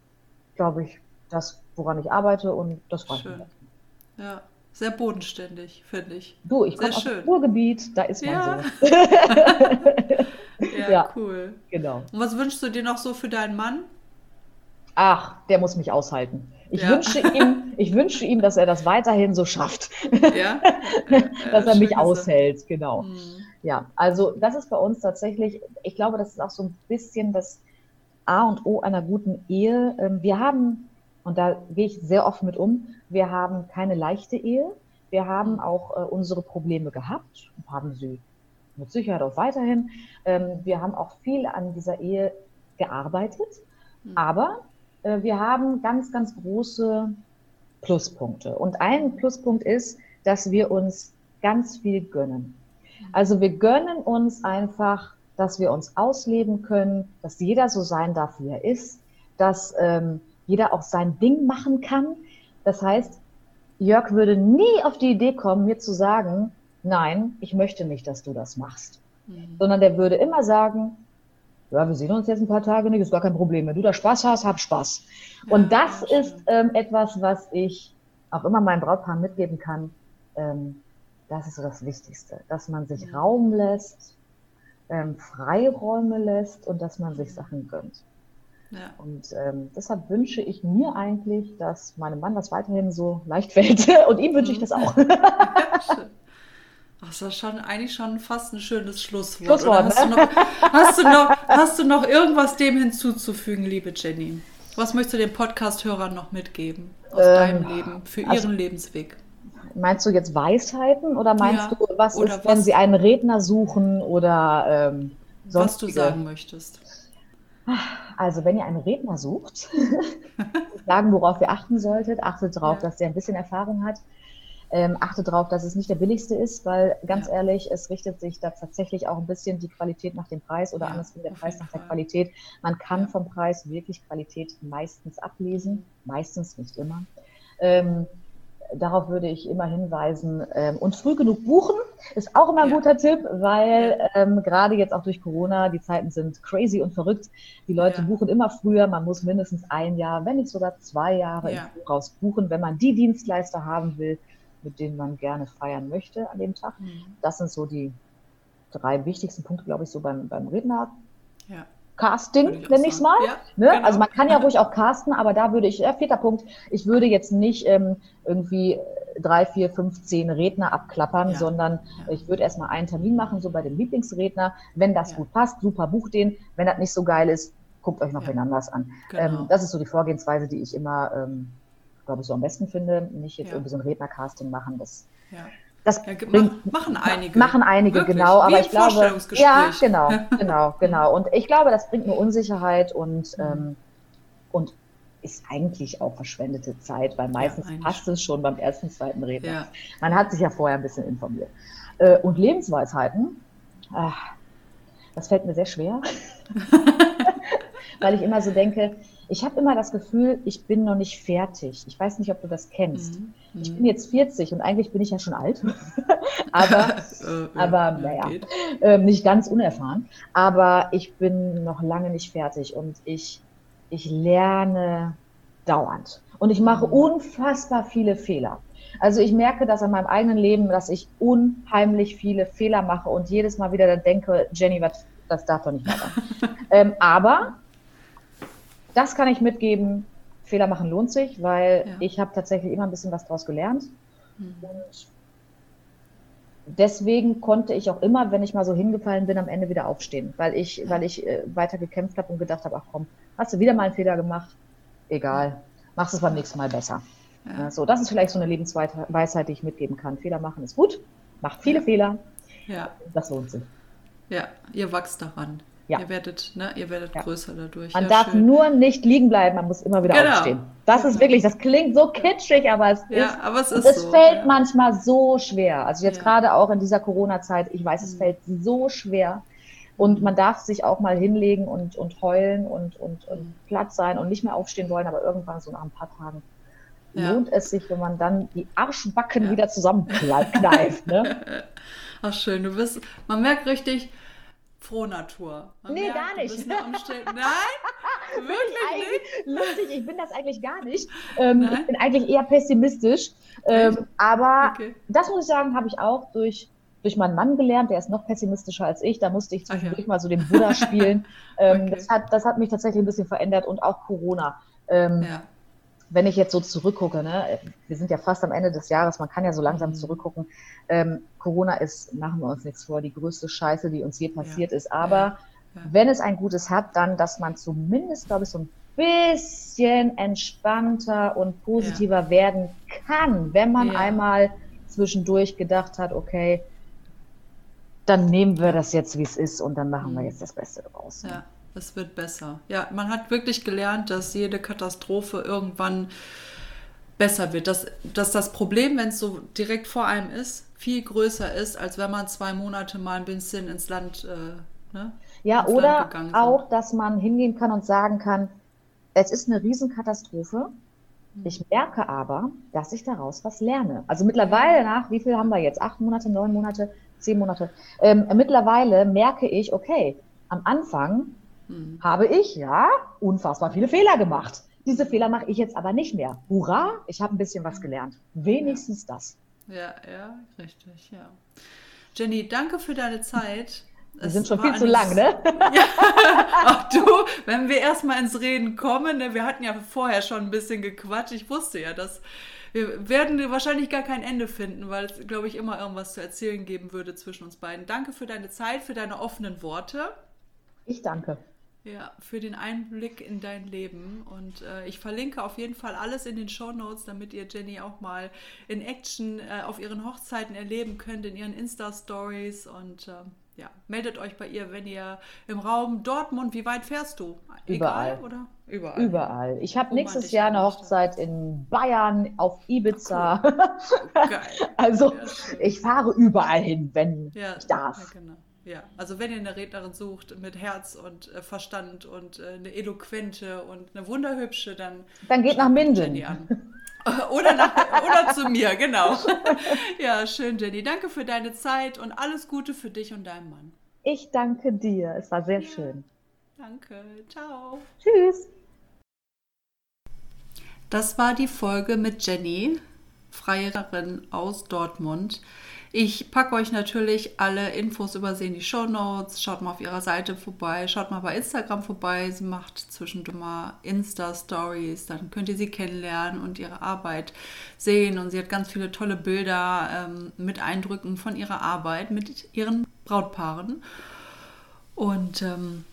glaube ich, das, woran ich arbeite und das freut mich. Ja, sehr bodenständig, finde ich. Du, ich komme aus dem Ruhrgebiet, da ist man ja. so. ja, ja, cool. Genau. Und was wünschst du dir noch so für deinen Mann? Ach, der muss mich aushalten. Ich, ja. wünsche ihm, ich wünsche ihm, dass er das weiterhin so schafft. Ja. dass er mich aushält, genau. Mhm. Ja, also das ist bei uns tatsächlich, ich glaube, das ist auch so ein bisschen das A und O einer guten Ehe. Ähm, wir haben, und da gehe ich sehr oft mit um, wir haben keine leichte Ehe. Wir haben mhm. auch äh, unsere Probleme gehabt und haben sie mit Sicherheit auch weiterhin. Ähm, wir haben auch viel an dieser Ehe gearbeitet. Mhm. Aber wir haben ganz, ganz große Pluspunkte. Und ein Pluspunkt ist, dass wir uns ganz viel gönnen. Also wir gönnen uns einfach, dass wir uns ausleben können, dass jeder so sein darf, wie er ist, dass ähm, jeder auch sein Ding machen kann. Das heißt, Jörg würde nie auf die Idee kommen, mir zu sagen, nein, ich möchte nicht, dass du das machst. Mhm. Sondern der würde immer sagen, ja, wir sehen uns jetzt ein paar Tage nicht, ist gar kein Problem. Wenn du da Spaß hast, hab Spaß. Und das ist ähm, etwas, was ich auch immer meinem Brautpaar mitgeben kann. Ähm, das ist so das Wichtigste, dass man sich mhm. Raum lässt, ähm, Freiräume lässt und dass man sich Sachen gönnt. Ja. Und ähm, deshalb wünsche ich mir eigentlich, dass meinem Mann das weiterhin so leicht fällt. Und ihm wünsche ich das auch. Ja, das ist schon eigentlich schon fast ein schönes Schlusswort. Schlusswort hast, ne? du noch, hast, du noch, hast du noch irgendwas dem hinzuzufügen, liebe Jenny? Was möchtest du den Podcast-Hörern noch mitgeben aus ähm, deinem Leben, für also, ihren Lebensweg? Meinst du jetzt Weisheiten oder meinst Ja, du, was ist, wenn was- Sie einen Redner suchen oder ähm, Was du sagen möchtest. Also, wenn ihr einen Redner sucht, sagen, worauf ihr achten solltet, achtet darauf, Ja. dass der ein bisschen Erfahrung hat. Ähm, achtet darauf, dass es nicht der billigste ist, weil ganz Ja. ehrlich, es richtet sich da tatsächlich auch ein bisschen die Qualität nach dem Preis oder Ja, andersrum der Preis nach der. Qualität. Man kann Ja. vom Preis wirklich Qualität meistens ablesen, meistens nicht immer. Ähm, darauf würde ich immer hinweisen. Ähm, und früh genug buchen ist auch immer ein Ja. guter Tipp, weil ähm, gerade jetzt auch durch Corona, die Zeiten sind crazy und verrückt. Die Leute Ja. buchen immer früher. Man muss mindestens ein Jahr, wenn nicht sogar zwei Jahre Ja. im Voraus buchen, wenn man die Dienstleister haben will, mit denen man gerne feiern möchte an dem Tag. Mhm. Das sind so die drei wichtigsten Punkte, glaube ich, so beim, beim Redner-Casting, Ja, würde ich nenne ich es mal. Ja, Ne? genau. Also man kann ja ruhig auch casten, aber da würde ich, ja, vierter Punkt, ich würde jetzt nicht ähm, irgendwie drei, vier, fünf, zehn Redner abklappern, Ja. sondern ich würde erstmal einen Termin machen, so bei dem Lieblingsredner. Wenn das gut passt, super, bucht den. Wenn das nicht so geil ist, guckt euch noch Ja. wen anders an. Genau. Ähm, das ist so die Vorgehensweise, die ich immer, ähm, glaube ich, so am besten finde. Nicht jetzt Ja. irgendwie so ein Rednercasting machen. Das, ja. das Ja, bringt- mach, machen einige. Machen einige, Wirklich, genau. Aber ich glaube, ja, genau, genau, genau. Und ich glaube, das bringt nur Unsicherheit und, Mhm. ähm, und ist eigentlich auch verschwendete Zeit, weil meistens eigentlich passt es schon beim ersten, zweiten Redner. Ja, Man hat sich ja vorher ein bisschen informiert. Äh, und Lebensweisheiten, ah, das fällt mir sehr schwer, weil ich immer so denke, ich habe immer das Gefühl, ich bin noch nicht fertig. Ich weiß nicht, ob du das kennst. Mhm. Ich Mhm. bin jetzt 40 und eigentlich bin ich ja schon alt, aber Äh, aber, ja, naja. ähm, nicht ganz unerfahren. Aber ich bin noch lange nicht fertig und ich, ich lerne dauernd. Und ich mache Mhm. unfassbar viele Fehler. Also ich merke das an meinem eigenen Leben, dass ich unheimlich viele Fehler mache und jedes Mal wieder dann denke, Jenny, was, das darf doch nicht weiter. ähm, aber das kann ich mitgeben. Fehler machen lohnt sich, weil Ja. ich habe tatsächlich immer ein bisschen was draus gelernt. Mhm. Und deswegen konnte ich auch immer, wenn ich mal so hingefallen bin, am Ende wieder aufstehen, weil ich, weil ich äh, weiter gekämpft habe und gedacht habe, ach komm, hast du wieder mal einen Fehler gemacht? Egal, machst es beim nächsten Mal besser. Ja. Ja, so, das ist vielleicht so eine Lebensweisheit, die ich mitgeben kann. Fehler machen ist gut, macht viele Ja. Fehler, Ja, das lohnt sich. ja, ihr wachst daran. Ja. Ihr werdet, ne, ihr werdet Ja. größer dadurch. Man ja, darf schön. nur nicht liegen bleiben, man muss immer wieder Genau. aufstehen. Das ist Genau. wirklich, das klingt so kitschig, aber es ist Ja, aber es ist es so. fällt manchmal so schwer. Also jetzt gerade auch in dieser Corona-Zeit, ich weiß, es Mhm. fällt so schwer. Und man darf sich auch mal hinlegen und, und heulen und, und, Mhm. und platt sein und nicht mehr aufstehen wollen, aber irgendwann so nach ein paar Tagen lohnt es sich, wenn man dann die Arschbacken wieder zusammenkneift. Ne? Ach schön, du bist, man merkt richtig frohe Natur. Man Nee, merkt, gar nicht. Nein, wirklich nicht. Lustig, ich bin das eigentlich gar nicht. Ähm, ich bin eigentlich eher pessimistisch. Ähm, aber Okay. das muss ich sagen, habe ich auch durch, durch meinen Mann gelernt. Der ist noch pessimistischer als ich. Da musste ich Ach ja. zwischendurch mal so den Buddha spielen. Ähm, Okay. das, hat, das hat mich tatsächlich ein bisschen verändert und auch Corona. Ähm, Ja, Wenn ich jetzt so zurückgucke, ne, wir sind ja fast am Ende des Jahres, man kann ja so langsam Mhm. zurückgucken. Ähm, Corona ist, machen wir uns nichts vor, die größte Scheiße, die uns je passiert ist. Aber Ja. Ja. wenn es ein Gutes hat, dann, dass man zumindest, glaube ich, so ein bisschen entspannter und positiver werden kann, wenn man Ja. einmal zwischendurch gedacht hat, okay, dann nehmen wir das jetzt, wie es ist, und dann machen wir Mhm. jetzt das Beste daraus. ja, es wird besser. Ja, man hat wirklich gelernt, dass jede Katastrophe irgendwann besser wird. Dass, dass das Problem, wenn es so direkt vor einem ist, viel größer ist, als wenn man zwei Monate mal ein bisschen ins Land, äh, ne? Ja, ins Land oder sind. auch, dass man hingehen kann und sagen kann, es ist eine Riesenkatastrophe. Mhm. Ich merke aber, dass ich daraus was lerne. Also mittlerweile nach, wie viel haben wir jetzt? Acht Monate, neun Monate, zehn Monate. Ähm, mittlerweile merke ich, okay, am Anfang Hm. habe ich ja unfassbar viele Fehler gemacht. Diese Fehler mache ich jetzt aber nicht mehr. Hurra, ich habe ein bisschen was gelernt. Wenigstens das. Ja, ja, richtig, ja. Jenny, danke für deine Zeit. Wir Es sind schon viel zu lang, ne? Ach du, wenn wir erstmal ins Reden kommen, ne, wir hatten ja vorher schon ein bisschen gequatscht. Ich wusste ja, dass wir werden wahrscheinlich gar kein Ende finden, weil es, glaube ich, immer irgendwas zu erzählen geben würde zwischen uns beiden. Danke für deine Zeit, für deine offenen Worte. Ich danke. Ja, für den Einblick in dein Leben. Und äh, ich verlinke auf jeden Fall alles in den Show Notes, damit ihr Jenny auch mal in Action äh, auf ihren Hochzeiten erleben könnt, in ihren Insta-Stories. Und äh, ja, meldet euch bei ihr, wenn ihr im Raum Dortmund, wie weit fährst du? Überall. Egal, oder? Überall. Überall. Ich habe nächstes Jahr eine Hochzeit in Bayern, auf Ibiza. Cool. Geil. also ja, ich fahre überall hin, wenn ja, ich darf. Ja, genau. Ja, also wenn ihr eine Rednerin sucht mit Herz und äh, Verstand und äh, eine eloquente und eine wunderhübsche, dann dann geht nach Minden. Oder, nach, oder zu mir, genau. Ja, schön, Jenny. Danke für deine Zeit und alles Gute für dich und deinen Mann. Ich danke dir. Es war sehr ja. schön. Danke. Ciao. Tschüss. Das war die Folge mit Jenny, Freierin aus Dortmund. Ich packe euch natürlich alle Infos über sie in die Show Notes. Schaut mal auf ihrer Seite vorbei, schaut mal bei Instagram vorbei. Sie macht zwischendurch mal Insta-Stories, dann könnt ihr sie kennenlernen und ihre Arbeit sehen. Und sie hat ganz viele tolle Bilder ähm, mit Eindrücken von ihrer Arbeit mit ihren Brautpaaren. Und ähm,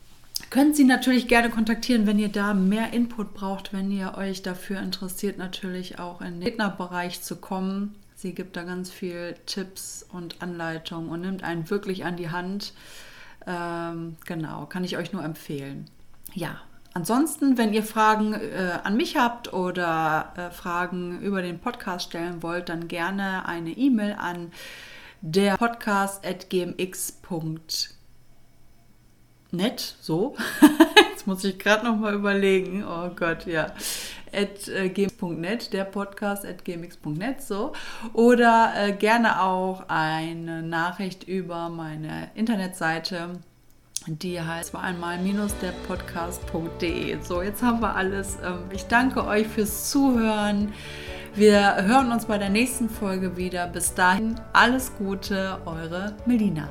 könnt Sie natürlich gerne kontaktieren, wenn ihr da mehr Input braucht, wenn ihr euch dafür interessiert, natürlich auch in den Rednerbereich zu kommen. Sie gibt da ganz viel Tipps und Anleitungen und nimmt einen wirklich an die Hand. Ähm, genau, kann ich euch nur empfehlen. Ja, ansonsten, wenn ihr Fragen äh, an mich habt oder äh, Fragen über den Podcast stellen wollt, dann gerne eine E-Mail an der podcast.gmx.net. So, jetzt muss ich gerade noch mal überlegen. Oh Gott, ja äh, gmx.net, der Podcast at gmx.net so. Oder äh, gerne auch eine Nachricht über meine Internetseite. Die heißt war einmal minus der Podcast.de. So, jetzt haben wir alles. Ähm, ich danke euch fürs Zuhören. Wir hören uns bei der nächsten Folge wieder. Bis dahin alles Gute, eure Melina.